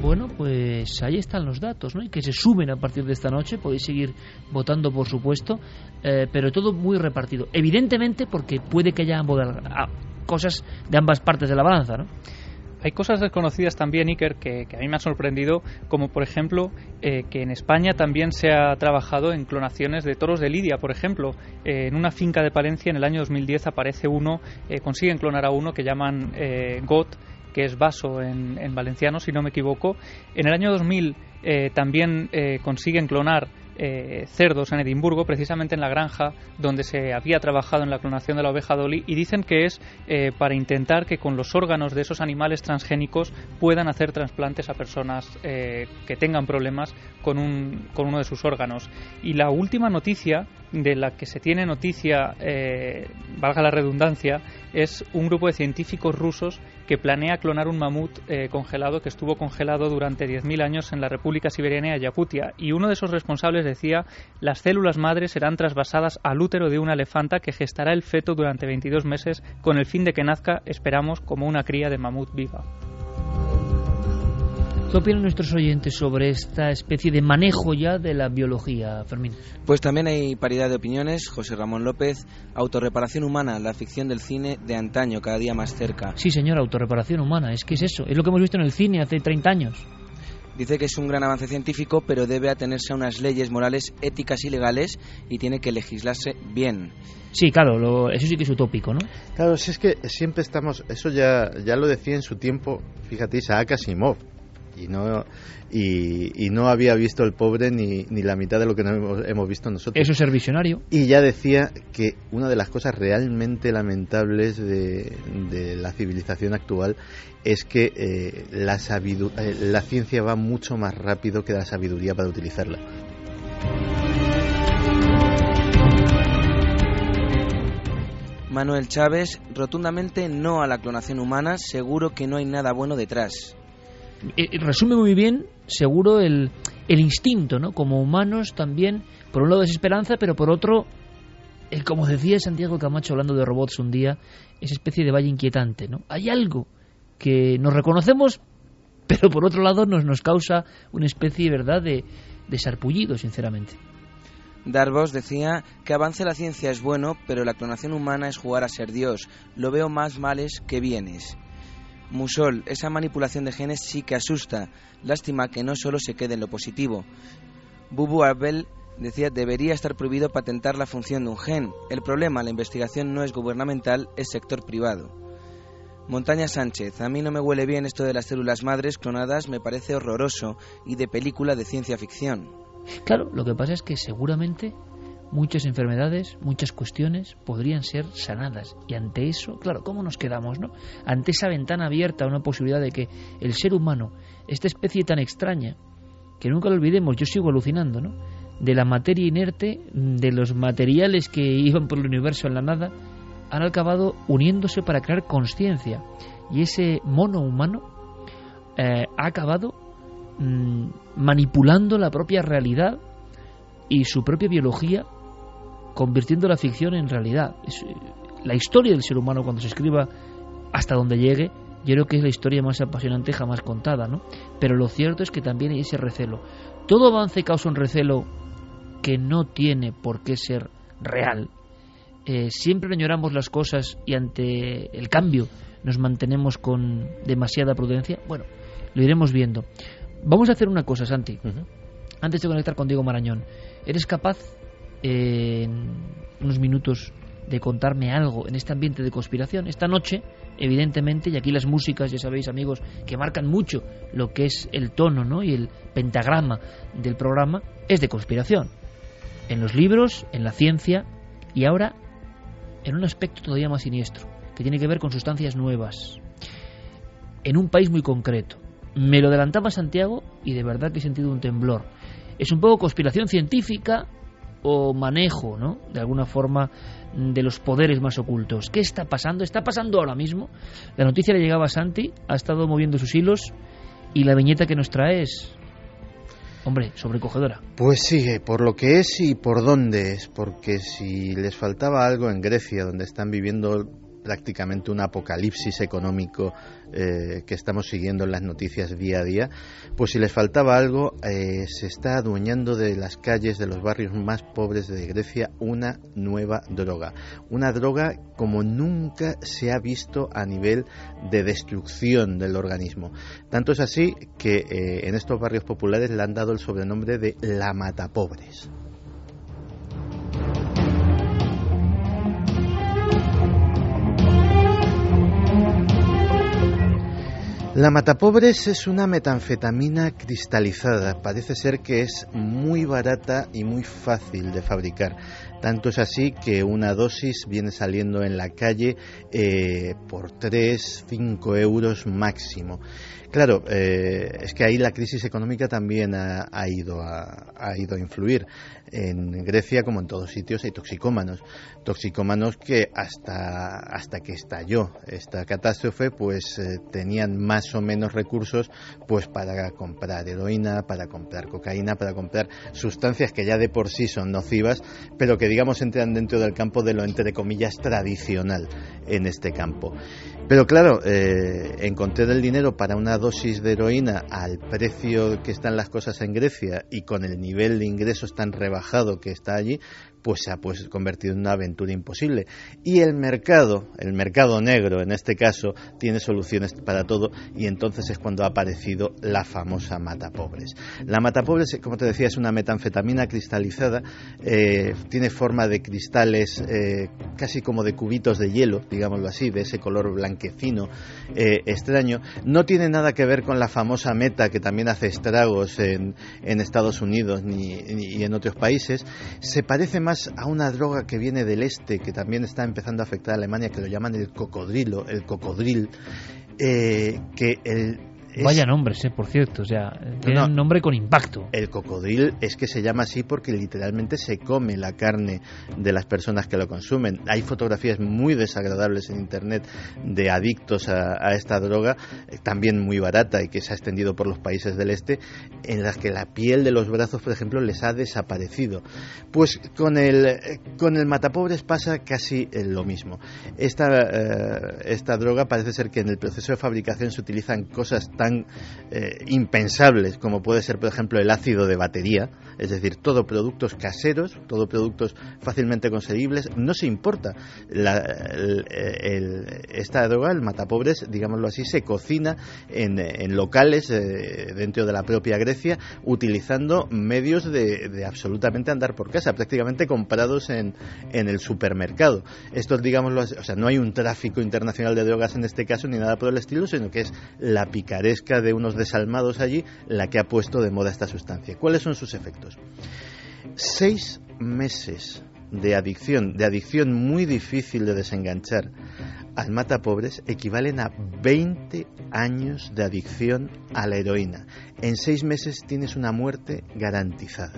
Speaker 1: Bueno, pues ahí están los datos, ¿no? Y que se suben a partir de esta noche. Podéis seguir votando, por supuesto, eh, pero todo muy repartido. Evidentemente, porque puede que haya cosas de ambas partes de la balanza, ¿no?
Speaker 4: Hay cosas desconocidas también, Iker, que, que, a mí me han sorprendido, como por ejemplo eh, que en España también se ha trabajado en clonaciones de toros de Lidia, por ejemplo. Eh, en una finca de Palencia en el año 2010 aparece uno, eh, consiguen clonar a uno que llaman GOT, que es vaso en, en, valenciano, si no me equivoco. En el año 2000 también consiguen clonar eh, cerdos en Edimburgo, precisamente en la granja donde se había trabajado en la clonación de la oveja Dolly, y dicen que es eh, para intentar que con los órganos de esos animales transgénicos puedan hacer trasplantes a personas eh, que tengan problemas con, un, con uno de sus órganos. Y la última noticia de la que se tiene noticia, valga la redundancia, es un grupo de científicos rusos que planea clonar un mamut eh, congelado que estuvo congelado durante 10.000 años en la República Siberiana y Yakutia. Y uno de esos responsables decía, las células madres serán trasvasadas al útero de una elefanta que gestará el feto durante 22 meses con el fin de que nazca, esperamos, como una cría de mamut viva.
Speaker 1: ¿Qué opinan nuestros oyentes sobre esta especie de manejo ya de la biología, Fermín?
Speaker 3: Pues también hay paridad de opiniones. José Ramón López, autorreparación humana, la ficción del cine de antaño, cada día más cerca.
Speaker 1: Sí, señor, autorreparación humana, es que es eso, es lo que hemos visto en el cine hace 30 años.
Speaker 3: Dice que es un gran avance científico, pero debe atenerse a unas leyes morales, éticas y legales y tiene que legislarse bien.
Speaker 1: Sí, claro, lo, eso sí que es utópico, ¿no?
Speaker 2: Claro, si es que siempre estamos, eso ya, ya lo decía en su tiempo, fíjate, Isaac Asimov, y no y, no había visto el pobre ni, ni la mitad de lo que hemos, hemos, visto nosotros.
Speaker 1: Eso es ser visionario.
Speaker 2: Y ya decía que una de las cosas realmente lamentables de, de la civilización actual es que eh, la, eh, la ciencia va mucho más rápido que la sabiduría para utilizarla.
Speaker 3: Manuel Chávez, rotundamente no a la clonación humana, seguro que no hay nada bueno detrás.
Speaker 1: Eh, resume muy bien, seguro, el, el instinto, ¿no? Como humanos también, por un lado desesperanza, pero por otro, el, como decía Santiago Camacho hablando de robots un día, esa especie de valle inquietante, ¿no? Hay algo que nos reconocemos, pero por otro lado nos, nos causa una especie, ¿verdad?, de, de sarpullido, sinceramente.
Speaker 3: Darvos decía que avance la ciencia es bueno, pero la clonación humana es jugar a ser Dios. Lo veo más males que bienes. Musol, esa manipulación de genes sí que asusta. Lástima que no solo se quede en lo positivo. Bubu Abel decía debería estar prohibido patentar la función de un gen. El problema, la investigación no es gubernamental, es sector privado. Montaña Sánchez, a mí no me huele bien esto de las células madres clonadas, me parece horroroso y de película de ciencia ficción.
Speaker 1: Claro, lo que pasa es que seguramente muchas enfermedades, muchas cuestiones podrían ser sanadas. Y ante eso, claro, ¿cómo nos quedamos, no? Ante esa ventana abierta, una posibilidad de que el ser humano, esta especie tan extraña, que nunca lo olvidemos, yo sigo alucinando, ¿no? De la materia inerte, de los materiales que iban por el universo en la nada, han acabado uniéndose para crear conciencia. Y ese mono humano eh, ha acabado mm, manipulando la propia realidad y su propia biología convirtiendo la ficción en realidad. Eh, la historia del ser humano cuando se escriba hasta donde llegue, yo creo que es la historia más apasionante jamás contada, ¿no? Pero lo cierto es que también hay ese recelo. Todo avance causa un recelo que no tiene por qué ser real. Eh, siempre añoramos las cosas y ante el cambio nos mantenemos con demasiada prudencia. Bueno, lo iremos viendo. Vamos a hacer una cosa, Santi. Antes de conectar con Diego Marañón, ¿eres capaz en unos minutos de contarme algo en este ambiente de conspiración. Esta noche, evidentemente, y aquí las músicas, ya sabéis amigos, que marcan mucho lo que es el tono ¿no? y el pentagrama del programa, es de conspiración. En los libros, en la ciencia y ahora en un aspecto todavía más siniestro, que tiene que ver con sustancias nuevas, en un país muy concreto. Me lo adelantaba Santiago y de verdad que he sentido un temblor. Es un poco conspiración científica, o manejo, ¿no? De alguna forma de los poderes más ocultos. ¿Qué está pasando? Está pasando ahora mismo. La noticia le llegaba a Santi, ha estado moviendo sus hilos y la viñeta que nos trae es Hombre, sobrecogedora.
Speaker 2: Pues sí, por lo que es y por dónde es, porque si les faltaba algo en Grecia, donde están viviendo prácticamente un apocalipsis económico eh, que estamos siguiendo en las noticias día a día, pues si les faltaba algo, eh, se está adueñando de las calles de los barrios más pobres de Grecia una nueva droga. Una droga como nunca se ha visto a nivel de destrucción del organismo. Tanto es así que eh, en estos barrios populares le han dado el sobrenombre de la matapobres. La matapobres es una metanfetamina cristalizada. Parece ser que es muy barata y muy fácil de fabricar. Tanto es así que una dosis viene saliendo en la calle eh, por 3, 5 euros máximo. Claro, eh, es que ahí la crisis económica también ha, ido a, influir. En Grecia, como en todos sitios, hay toxicómanos. Toxicómanos que hasta, hasta que estalló esta catástrofe, pues eh, tenían más o menos recursos pues para comprar heroína, para comprar cocaína, para comprar sustancias que ya de por sí son nocivas, pero que digamos entran dentro del campo de lo entre comillas tradicional en este campo. Pero claro, eh, el dinero para una dosis de heroína al precio que están las cosas en Grecia y con el nivel de ingresos tan rebajado que está allí, pues se ha pues, convertido en una aventura imposible. Y el mercado, el mercado negro en este caso, tiene soluciones para todo y entonces es cuando ha aparecido la famosa mata pobres. La mata pobres, como te decía, es una metanfetamina cristalizada, eh, tiene forma de cristales eh, casi como de cubitos de hielo, digámoslo así, de ese color blanquecino eh, extraño. No tiene nada que ver con la famosa meta que también hace estragos en, Estados Unidos ni, ni, en otros países. Se parece más a una droga que viene del este, que también está empezando a afectar a Alemania, que lo llaman el cocodrilo, el cocodril, eh, que el
Speaker 1: Vaya nombres, eh, por cierto, o sea, tiene un nombre con impacto.
Speaker 2: El cocodril es que se llama así porque literalmente se come la carne de las personas que lo consumen. Hay fotografías muy desagradables en internet de adictos a, esta droga, eh, también muy barata y que se ha extendido por los países del este, en las que la piel de los brazos, por ejemplo, les ha desaparecido. Pues con el, eh, con el matapobres pasa casi lo mismo. Esta, esta droga parece ser que en el proceso de fabricación se utilizan cosas tan tan eh, impensables como puede ser, por ejemplo, el ácido de batería, es decir, todo productos caseros, todo productos fácilmente conseguibles, no se importa. esta droga, el matapobres, digámoslo así, se cocina en, locales eh, dentro de la propia Grecia utilizando medios de, absolutamente andar por casa, prácticamente comprados en, en el supermercado. Esto, digámoslo o sea, no hay un tráfico internacional de drogas en este caso ni nada por el estilo, sino que es la picaresca de unos desalmados allí la que ha puesto de moda esta sustancia. ¿Cuáles son sus efectos? Seis meses de adicción, de adicción muy difícil de desenganchar al mata pobres equivalen a 20 años de adicción a la heroína. En seis meses tienes una muerte garantizada.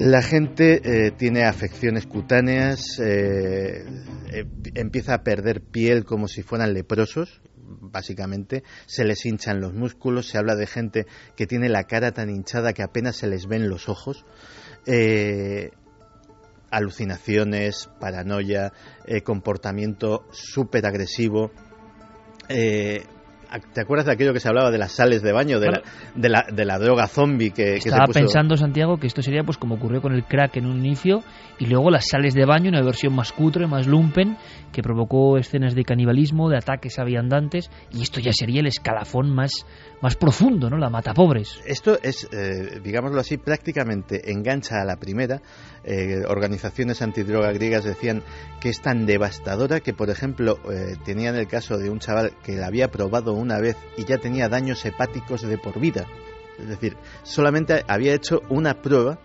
Speaker 2: La gente eh, tiene afecciones cutáneas, eh, eh, empieza a perder piel como si fueran leprosos, básicamente, se les hinchan los músculos, se habla de gente que tiene la cara tan hinchada que apenas se les ven los ojos, alucinaciones, paranoia, comportamiento súper agresivo. ¿Te acuerdas de aquello que se hablaba de las sales de baño, de, la, de, la, de la, droga zombie que,
Speaker 1: Estaba
Speaker 2: se
Speaker 1: puso... pensando, Santiago, que esto sería pues como ocurrió con el crack en un inicio y luego las sales de baño, una versión más cutre, más lumpen, que provocó escenas de canibalismo, de ataques a viandantes y esto ya sería el escalafón más, más profundo, ¿no? La mata pobres.
Speaker 2: Esto es, eh, digámoslo así, prácticamente engancha a la primera. Eh, organizaciones antidroga griegas decían que es tan devastadora que, por ejemplo, eh, tenían el caso de un chaval que la había probado una vez y ya tenía daños hepáticos de por vida. Es decir, solamente había hecho una prueba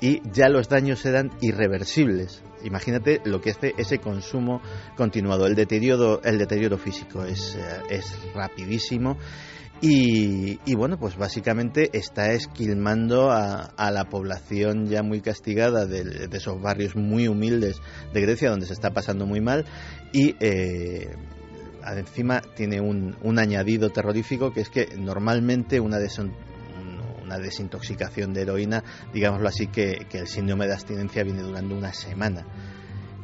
Speaker 2: y ya los daños eran irreversibles. Imagínate lo que hace ese consumo continuado. El deterioro, el deterioro físico es, es rapidísimo. Y, bueno, pues básicamente está esquilmando a, la población ya muy castigada de, esos barrios muy humildes de Grecia, donde se está pasando muy mal. Y eh, encima tiene un, un, añadido terrorífico que es que normalmente una, una desintoxicación de heroína, digámoslo así, que, el síndrome de abstinencia viene durando una semana.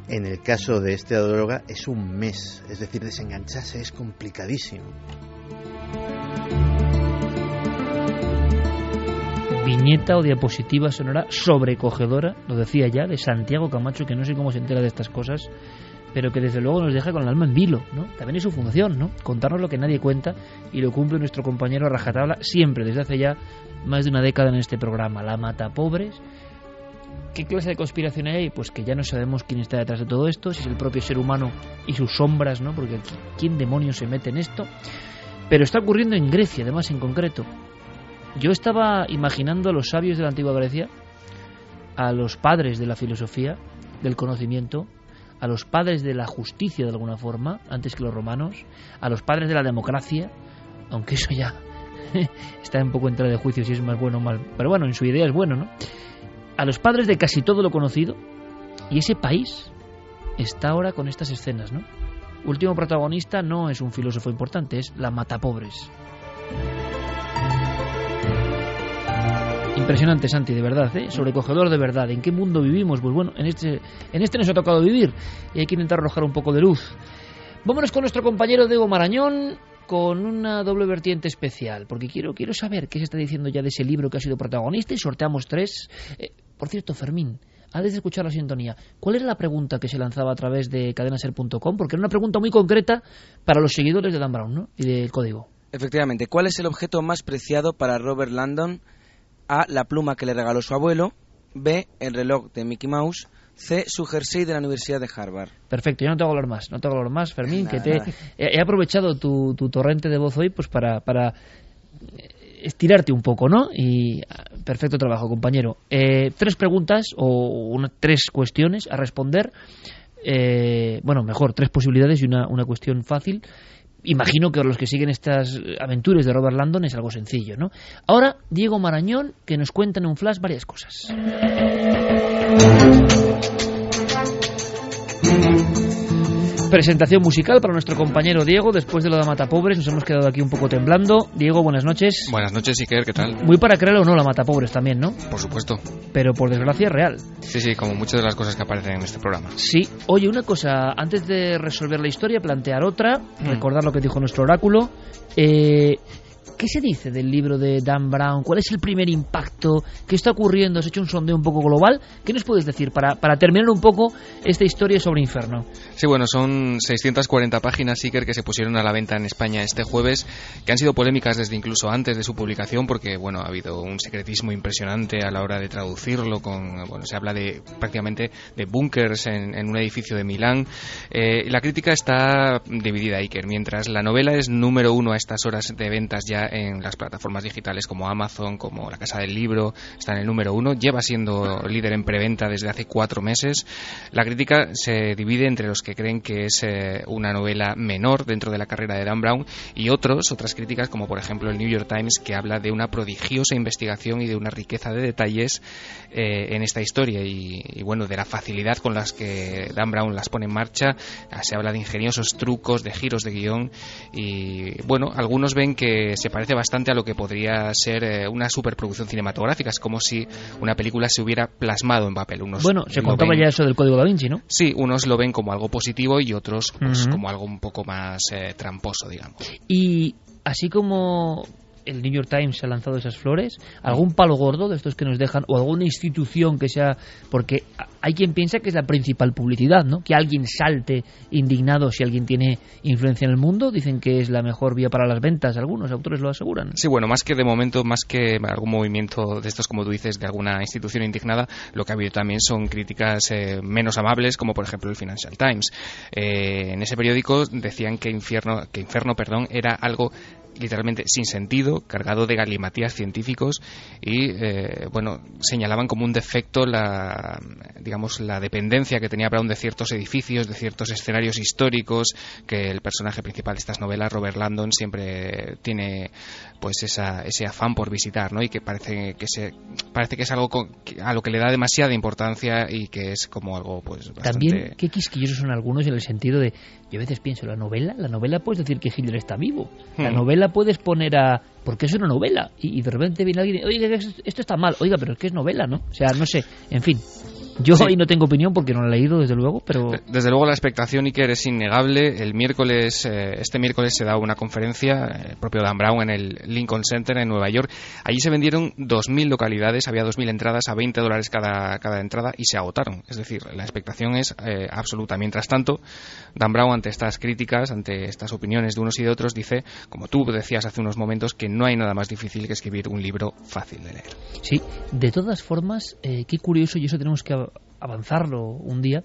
Speaker 2: En el caso de esta droga es un mes, es decir, desengancharse es complicadísimo.
Speaker 1: Viñeta o diapositiva sonora sobrecogedora, lo decía ya, de Santiago Camacho, que no sé cómo se entera de estas cosas, pero que desde luego nos deja con el alma en vilo, ¿no? También es su función, ¿no? Contarnos lo que nadie cuenta y lo cumple nuestro compañero Rajatabla siempre, desde hace ya más de una década en este programa. La mata pobres. ¿Qué clase de conspiración hay? Pues que ya no sabemos quién está detrás de todo esto, si es el propio ser humano y sus sombras, ¿no? Porque ¿quién demonios se mete en esto? Pero está ocurriendo en Grecia, además, en concreto. Yo estaba imaginando a los sabios de la antigua Grecia, a los padres de la filosofía, del conocimiento, a los padres de la justicia de alguna forma, antes que los romanos, a los padres de la democracia, aunque eso ya está un poco en tela de juicio si es más bueno o mal, pero bueno, en su idea es bueno, ¿no? A los padres de casi todo lo conocido, y ese país está ahora con estas escenas, ¿no? Último protagonista no es un filósofo importante, es la matapobres. Impresionante, Santi, de verdad, ¿eh? sobrecogedor de verdad. ¿En qué mundo vivimos? Pues bueno, en este, en este nos ha tocado vivir y hay que intentar arrojar un poco de luz. Vámonos con nuestro compañero Diego Marañón con una doble vertiente especial, porque quiero, quiero saber qué se está diciendo ya de ese libro que ha sido protagonista y sorteamos tres. Eh, por cierto, Fermín, antes de escuchar la sintonía, ¿cuál era la pregunta que se lanzaba a través de cadenaser.com? Porque era una pregunta muy concreta para los seguidores de Dan Brown ¿no? y del código.
Speaker 3: Efectivamente, ¿cuál es el objeto más preciado para Robert Landon? A. La pluma que le regaló su abuelo. B. El reloj de Mickey Mouse. C. Su jersey de la Universidad de Harvard.
Speaker 1: Perfecto, yo no tengo hablar más, no tengo hablar más, Fermín, que te
Speaker 3: Nada.
Speaker 1: he, aprovechado tu, tu torrente de voz hoy pues para, para estirarte un poco, ¿no? Y perfecto trabajo, compañero. Eh, tres preguntas o tres cuestiones a responder. Eh, bueno, mejor, tres posibilidades y una, una cuestión fácil. Imagino que los que siguen estas aventuras de Robert Landon es algo sencillo, ¿no? Ahora, Diego Marañón, que nos cuenta en un flash varias cosas. Presentación musical para nuestro compañero Diego. Después de lo de Matapobres, nos hemos quedado aquí un poco temblando. Diego, buenas noches.
Speaker 5: Buenas noches, Iker, ¿qué tal?
Speaker 1: Muy para creerlo o no, la Matapobres también, ¿no?
Speaker 5: Por supuesto.
Speaker 1: Pero por desgracia es real.
Speaker 5: Sí, sí, como muchas de las cosas que aparecen en este programa.
Speaker 1: Sí. Oye, una cosa, antes de resolver la historia, plantear otra, recordar lo que dijo nuestro oráculo. Eh, ¿Qué se dice del libro de Dan Brown? ¿Cuál es el primer impacto? ¿Qué está ocurriendo? ¿Has hecho un sondeo un poco global? ¿Qué nos puedes decir para, para terminar un poco esta historia sobre Inferno?
Speaker 5: Sí, bueno, son 640 páginas, Iker, que se pusieron a la venta en España este jueves, que han sido polémicas desde incluso antes de su publicación, porque, bueno, ha habido un secretismo impresionante a la hora de traducirlo, con, bueno, se habla de prácticamente de búnkers en, un edificio de Milán. Eh, la crítica está dividida, Iker, mientras la novela es número uno a estas horas de ventas ya en las plataformas digitales como Amazon, como La Casa del Libro, está en el número uno, lleva siendo líder en preventa desde hace cuatro meses. La crítica se divide entre los que creen que es eh, una novela menor dentro de la carrera de Dan Brown y otros, otras críticas como por ejemplo el New York Times que habla de una prodigiosa investigación y de una riqueza de detalles eh, en esta historia y, y, bueno, de la facilidad con las que Dan Brown las pone en marcha. Se habla de ingeniosos trucos, de giros de guion y bueno, algunos ven que se parece bastante a lo que podría ser eh, una superproducción cinematográfica. Es como si una película se hubiera plasmado en papel. Unos
Speaker 1: Bueno, se contaba
Speaker 5: ven-
Speaker 1: ya eso del Código Da Vinci, ¿no?
Speaker 5: Sí, unos lo ven como algo positivo y otros pues, como algo un poco más eh, tramposo, digamos.
Speaker 1: Y así como el New York Times ha lanzado esas flores, algún palo gordo de estos que nos dejan, o alguna institución que sea, porque hay quien piensa que es la principal publicidad, ¿no? Que alguien salte indignado si alguien tiene influencia en el mundo, dicen que es la mejor vía para las ventas, algunos autores lo aseguran.
Speaker 5: Sí, bueno, más que de momento, más que algún movimiento de estos, como tú dices, de alguna institución indignada, lo que ha habido también son críticas eh, menos amables, como por ejemplo el Financial Times. Eh, en ese periódico decían que Infierno, que Inferno, perdón, era algo literalmente sin sentido, cargado de galimatías científicos y eh, bueno, señalaban como un defecto la digamos la dependencia que tenía Brown de ciertos edificios, de ciertos escenarios históricos que el personaje principal de estas novelas, Robert Landon, siempre tiene pues esa, ese afán por visitar, ¿no? Y que parece que se parece que es algo con- a lo que le da demasiada importancia y que es como algo pues bastante
Speaker 1: También, qué quisquillosos son algunos en el sentido de, yo a veces pienso, la novela, la novela puedes decir que Hitler está vivo, la
Speaker 5: Hmm.
Speaker 1: novela puedes poner a, porque es una novela, y, y de repente viene alguien y, oiga, que esto esto está mal, oiga, pero es que es novela, ¿no? O sea, no sé, en fin, yo
Speaker 5: Sí.
Speaker 1: ahí no tengo opinión porque no la he leído, desde luego, pero...
Speaker 5: Desde luego la expectación, Iker, es innegable. El miércoles, eh, este miércoles se da una conferencia, eh, el propio Dan Brown, en el Lincoln Center en Nueva York. Allí se vendieron 2.000 localidades, había 2.000 entradas a 20 dólares cada, cada entrada y se agotaron. Es decir, la expectación es eh, absoluta. Mientras tanto, Dan Brown, ante estas críticas, ante estas opiniones de unos y de otros, dice, como tú decías hace unos momentos, que no hay nada más difícil que escribir un libro fácil de leer.
Speaker 1: Sí, de todas formas, eh, qué curioso, y eso tenemos que avanzarlo un día,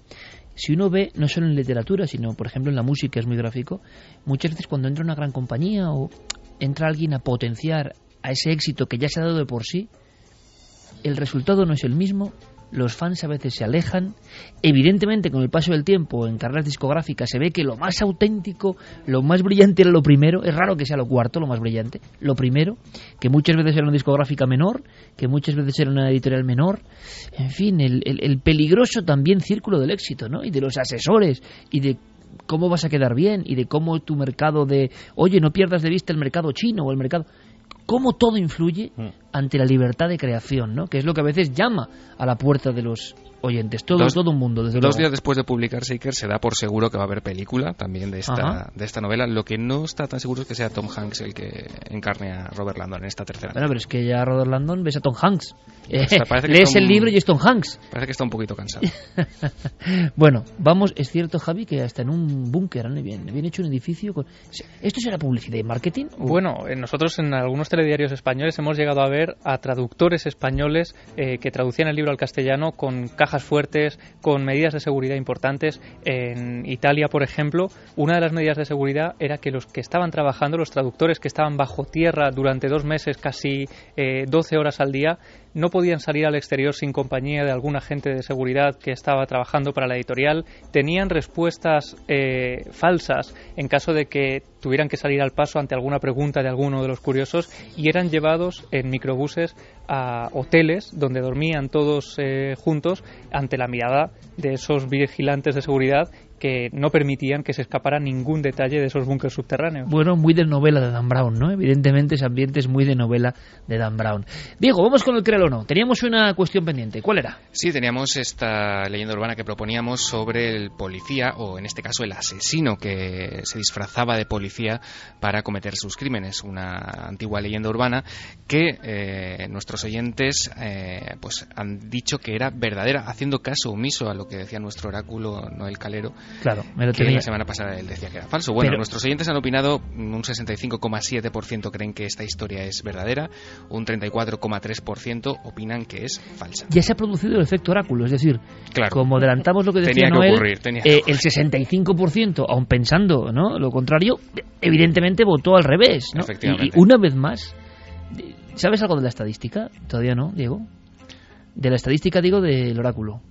Speaker 1: si uno ve, no solo en literatura, sino por ejemplo en la música, es muy gráfico, muchas veces cuando entra una gran compañía o entra alguien a potenciar a ese éxito que ya se ha dado de por sí, el resultado no es el mismo, los fans a veces se alejan. Evidentemente, con el paso del tiempo en carreras discográficas se ve que lo más auténtico, lo más brillante era lo primero. Es raro que sea lo cuarto, lo más brillante. Lo primero, que muchas veces era una discográfica menor, que muchas veces era una editorial menor. En fin, el, el peligroso también círculo del éxito, ¿no? Y de los asesores y de cómo vas a quedar bien y de cómo tu mercado de, oye, no pierdas de vista el mercado chino o el mercado cómo todo influye mm. Ante la libertad de creación, ¿no? que es lo que a veces llama a la puerta de los oyentes, todo, todo un mundo. Desde
Speaker 5: dos días después de publicar Shaker se da por seguro que va a haber película también de esta, de esta novela. Lo que no está tan seguro es que sea Tom Hanks el que encarne a Robert Landon en esta tercera.
Speaker 1: Bueno, pero es que ya Robert Landon ves a Tom Hanks. lees el libro y es Tom Hanks.
Speaker 5: Parece que está un poquito cansado.
Speaker 1: bueno, vamos, es cierto, Javi, que hasta en un búnker han bien, bien hecho un edificio. Con... ¿Esto será publicidad y marketing?
Speaker 4: Bueno, eh, nosotros en algunos telediarios españoles hemos llegado a ver a traductores españoles eh, que traducían el libro al castellano con cajas fuertes, con medidas de seguridad importantes. En Italia, por ejemplo, una de las medidas de seguridad era que los que estaban trabajando, los traductores que estaban bajo tierra durante dos meses, casi eh, 12 horas al día, no podían salir al exterior sin compañía de algún agente de seguridad que estaba trabajando para la editorial, tenían respuestas eh, falsas en caso de que tuvieran que salir al paso ante alguna pregunta de alguno de los curiosos y eran llevados en microbuses a hoteles donde dormían todos eh, juntos ante la mirada de esos vigilantes de seguridad que no permitían que se escapara ningún detalle de esos búnkeres subterráneos.
Speaker 1: Bueno, muy de novela de Dan Brown, ¿no? Evidentemente ese ambiente es muy de novela de Dan Brown. Diego, vamos con el créelo o no. Teníamos una cuestión pendiente. ¿Cuál era?
Speaker 5: Sí, teníamos esta leyenda urbana que proponíamos sobre el policía, o en este caso el asesino que se disfrazaba de policía para cometer sus crímenes. Una antigua leyenda urbana que eh, nuestros oyentes eh, pues han dicho que era verdadera, haciendo caso omiso a lo que decía nuestro oráculo Noel Calero
Speaker 1: Claro, me lo
Speaker 5: que la semana pasada él decía que era falso. Bueno, nuestros oyentes han opinado, un 65,7% creen que esta historia es verdadera, un 34,3% opinan que es falsa.
Speaker 1: Ya se ha producido el efecto oráculo, es decir, como adelantamos lo que decía Noel, eh, el 65%, aun pensando ¿no? lo contrario, evidentemente votó al revés. ¿no? Y, una vez más, ¿sabes algo de la estadística? Todavía no, Diego. De la estadística, digo, del oráculo.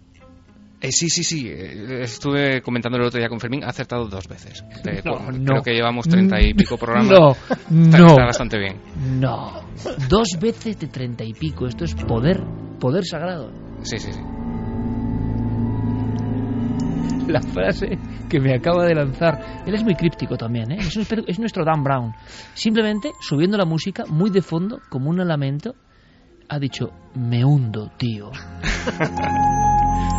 Speaker 5: Eh, sí, sí, sí. Eh, estuve comentando el otro día con Fermín. Ha acertado dos veces. Creo que llevamos treinta y pico programas.
Speaker 1: No,
Speaker 5: está,
Speaker 1: no.
Speaker 5: Está bastante bien.
Speaker 1: No. Dos veces de treinta y pico. Esto es poder. Poder sagrado.
Speaker 5: Sí, sí, sí.
Speaker 1: La frase que me acaba de lanzar. Él es muy críptico también, ¿eh? Es, es nuestro Dan Brown. Simplemente subiendo la música muy de fondo, como un lamento, ha dicho: Me hundo, tío.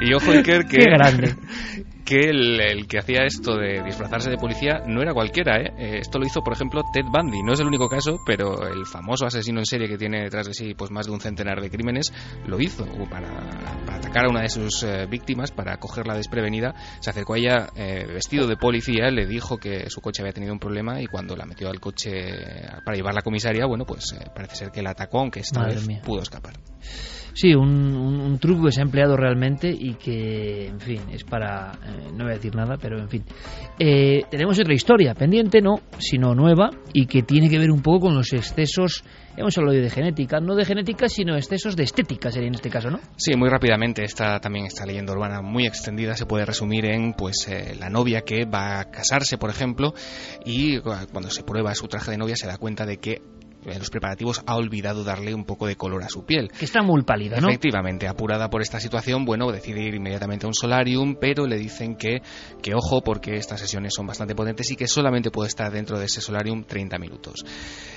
Speaker 5: Y ojo, Iker, que,
Speaker 1: grande.
Speaker 5: que el, que hacía esto de disfrazarse de policía no era cualquiera. ¿eh? ¿eh? Esto lo hizo, por ejemplo, Ted Bundy. No es el único caso, pero el famoso asesino en serie que tiene detrás de sí pues más de un centenar de crímenes lo hizo para, atacar a una de sus eh, víctimas, para cogerla desprevenida. Se acercó a ella eh, vestido de policía, le dijo que su coche había tenido un problema y cuando la metió al coche para llevarla a la comisaría, bueno, pues parece ser que la atacó, aunque esta vez pudo escapar.
Speaker 1: Sí, un, truco que se ha empleado realmente y que, en fin, es para... Eh, no voy a decir nada, pero en fin. Eh, tenemos otra historia, pendiente no, sino nueva, y que tiene que ver un poco con los excesos hemos hablado de genética, no de genética, sino excesos de estética sería en este caso, ¿no?
Speaker 5: Sí, muy rápidamente, esta también esta leyenda urbana muy extendida se puede resumir en pues eh, la novia que va a casarse, por ejemplo, y cuando se prueba su traje de novia se da cuenta de que en los preparativos ha olvidado darle un poco de color a su piel.
Speaker 1: Que está muy pálida, ¿no?
Speaker 5: Efectivamente, apurada por esta situación, bueno, decide ir inmediatamente a un solarium, pero le dicen que, que ojo, porque estas sesiones son bastante potentes y que solamente puede estar dentro de ese solarium 30 minutos.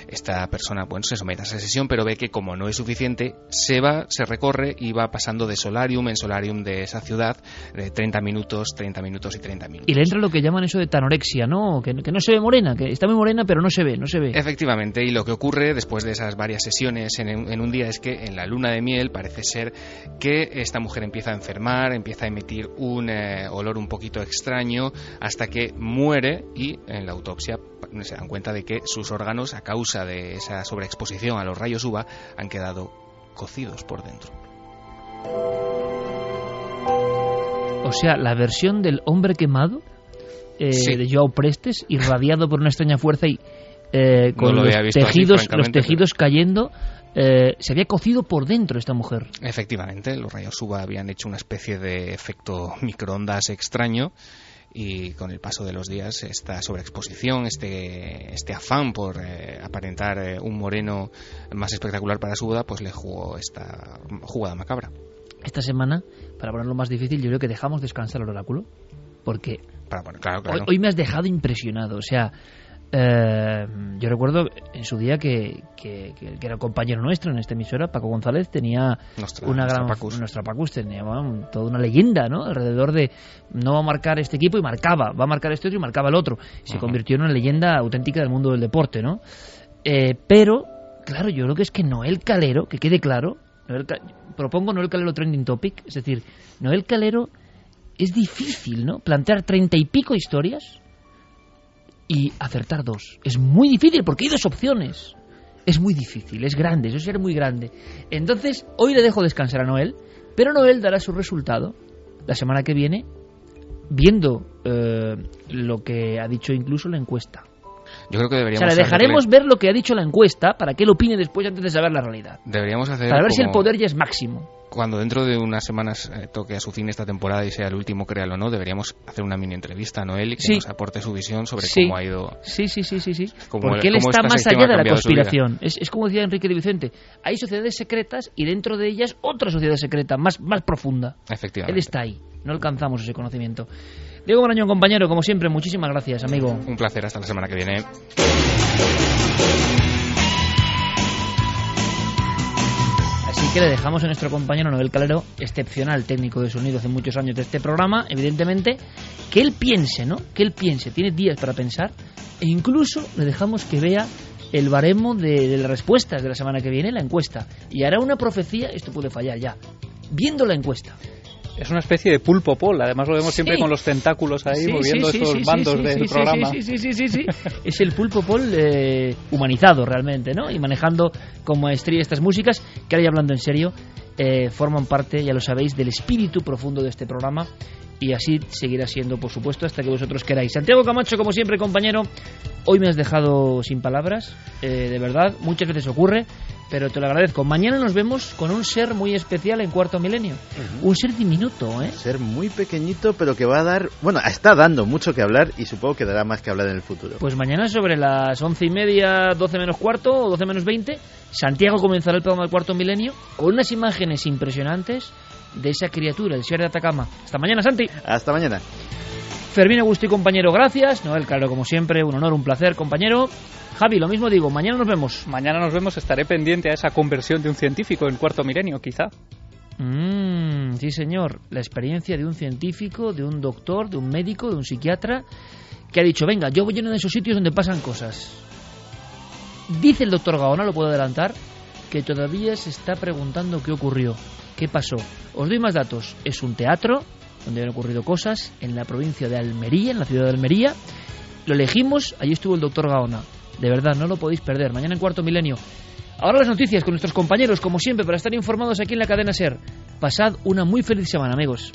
Speaker 5: Esta persona, bueno, se somete a esa sesión, pero ve que como no es suficiente, se va, se recorre y va pasando de solarium en solarium de esa ciudad, de 30 minutos, 30 minutos y 30 minutos.
Speaker 1: Y le entra lo que llaman eso de tanorexia, ¿no? Que, que no se ve morena, que está muy morena, pero no se ve, no se ve.
Speaker 5: Efectivamente, y lo que ocurre después de esas varias sesiones en, un día es que en la luna de miel parece ser que esta mujer empieza a enfermar, empieza a emitir un eh, olor un poquito extraño hasta que muere y en la autopsia se dan cuenta de que sus órganos a causa de esa sobreexposición a los rayos UVA han quedado cocidos por dentro.
Speaker 1: O sea, la versión del hombre quemado eh,
Speaker 5: Sí.
Speaker 1: de Joao Prestes, irradiado por una extraña fuerza y eh, con
Speaker 5: No lo
Speaker 1: los
Speaker 5: así,
Speaker 1: tejidos, los tejidos cayendo, eh, se había cocido por dentro esta mujer.
Speaker 5: Efectivamente, los rayos UVA habían hecho una especie de efecto microondas extraño y con el paso de los días esta sobreexposición, este, este afán por eh, aparentar eh, un moreno más espectacular para su boda, pues le jugó esta jugada macabra.
Speaker 1: Esta semana, para ponerlo más difícil, yo creo que dejamos descansar al oráculo, porque
Speaker 5: Para, bueno, claro,
Speaker 1: Hoy, me has dejado impresionado. O sea, eh, yo recuerdo en su día que, que, que- que era compañero nuestro en esta emisora, Paco González, tenía
Speaker 5: Nuestra-
Speaker 1: una
Speaker 5: nuestra
Speaker 1: gran.
Speaker 5: Pacus.
Speaker 1: Nuestra Pacus tenía bueno, toda una leyenda, ¿no? Alrededor de no va a marcar este equipo y marcaba, va a marcar este otro y marcaba el otro. Se convirtió en una leyenda auténtica del mundo del deporte, ¿no? Eh, pero, claro, yo creo que es que Noel Calero, que quede claro, Noel Ca- propongo Noel Calero trending topic, es decir, Noel Calero es difícil, ¿no? Plantear treinta y pico historias y acertar dos. Es muy difícil porque hay dos opciones. Es muy difícil, es grande, eso es ser muy grande. Entonces, hoy le dejo descansar a Noel, pero Noel dará su resultado la semana que viene, viendo eh, lo que ha dicho incluso la encuesta.
Speaker 5: Yo creo que
Speaker 1: O
Speaker 5: deberíamos
Speaker 1: sea, le
Speaker 5: hacerle-
Speaker 1: dejaremos ver lo que ha dicho la encuesta para que él opine después antes de saber la realidad.
Speaker 5: deberíamos hacer
Speaker 1: Para ver si el poder ya es máximo.
Speaker 5: Cuando dentro de unas semanas eh, toque a su fin esta temporada y sea el último, créalo o no, deberíamos hacer una mini entrevista a Noel y que
Speaker 1: Sí.
Speaker 5: nos aporte su visión sobre
Speaker 1: Sí.
Speaker 5: cómo ha ido
Speaker 1: Sí, sí, sí, sí, sí.
Speaker 5: Cómo
Speaker 1: Porque él está más allá de la conspiración. Es, es como decía Enrique de Vicente. Hay sociedades secretas y dentro de ellas otra sociedad secreta, más, más profunda.
Speaker 5: efectivamente.
Speaker 1: Él está ahí. No alcanzamos ese conocimiento. Diego Marañón, compañero, como siempre, muchísimas gracias, amigo.
Speaker 5: Un placer hasta la semana que viene.
Speaker 1: Que le dejamos a nuestro compañero Noel Calero, excepcional técnico de sonido hace muchos años de este programa, evidentemente, que él piense, ¿no? Que él piense, tiene días para pensar, e incluso le dejamos que vea el baremo de, de las respuestas de la semana que viene, la encuesta, y hará una profecía, esto puede fallar ya, viendo la encuesta.
Speaker 4: Es una especie de pulpo pol, además lo vemos siempre con los tentáculos ahí
Speaker 1: Sí,
Speaker 4: moviendo
Speaker 1: sí, sí,
Speaker 4: bandos del programa.
Speaker 1: Sí, sí, sí, sí, es el pulpo Paul eh, humanizado realmente, ¿no? Y manejando con maestría estas músicas que ahora ya hablando en serio eh, forman parte, ya lo sabéis, del espíritu profundo de este programa y así seguirá siendo, por supuesto, hasta que vosotros queráis. Santiago Camacho, como siempre, compañero, hoy me has dejado sin palabras, eh, de verdad, muchas veces ocurre, pero te lo agradezco. Mañana nos vemos con un ser muy especial en Cuarto Milenio, un ser diminuto, ¿eh?
Speaker 2: Ser muy pequeñito, pero que va a dar, bueno, está dando mucho que hablar y supongo que dará más que hablar en el futuro.
Speaker 1: Pues mañana sobre las once y media, doce menos cuarto o doce menos veinte, Santiago comenzará el programa del cuarto milenio con unas imágenes impresionantes de esa criatura, el Sierra de Atacama. Hasta mañana, Santi.
Speaker 2: Hasta mañana.
Speaker 1: Fermín Augusto y compañero, gracias. Noel, claro, como siempre, un honor, un placer, compañero. Javi, lo mismo digo, mañana nos vemos.
Speaker 4: Mañana nos vemos, estaré pendiente a esa conversión de un científico en cuarto milenio, quizá.
Speaker 1: Mm, sí, señor. La experiencia de un científico, de un doctor, de un médico, de un psiquiatra, que ha dicho, venga, yo voy a uno de esos sitios donde pasan cosas. Dice el doctor Gaona, lo puedo adelantar, que todavía se está preguntando qué ocurrió, qué pasó. Os doy más datos. Es un teatro donde han ocurrido cosas en la provincia de Almería, en la ciudad de Almería. Lo elegimos, allí estuvo el doctor Gaona. De verdad, no lo podéis perder. Mañana en cuarto milenio. Ahora las noticias con nuestros compañeros, como siempre, para estar informados aquí en la cadena Ser. Pasad una muy feliz semana, amigos.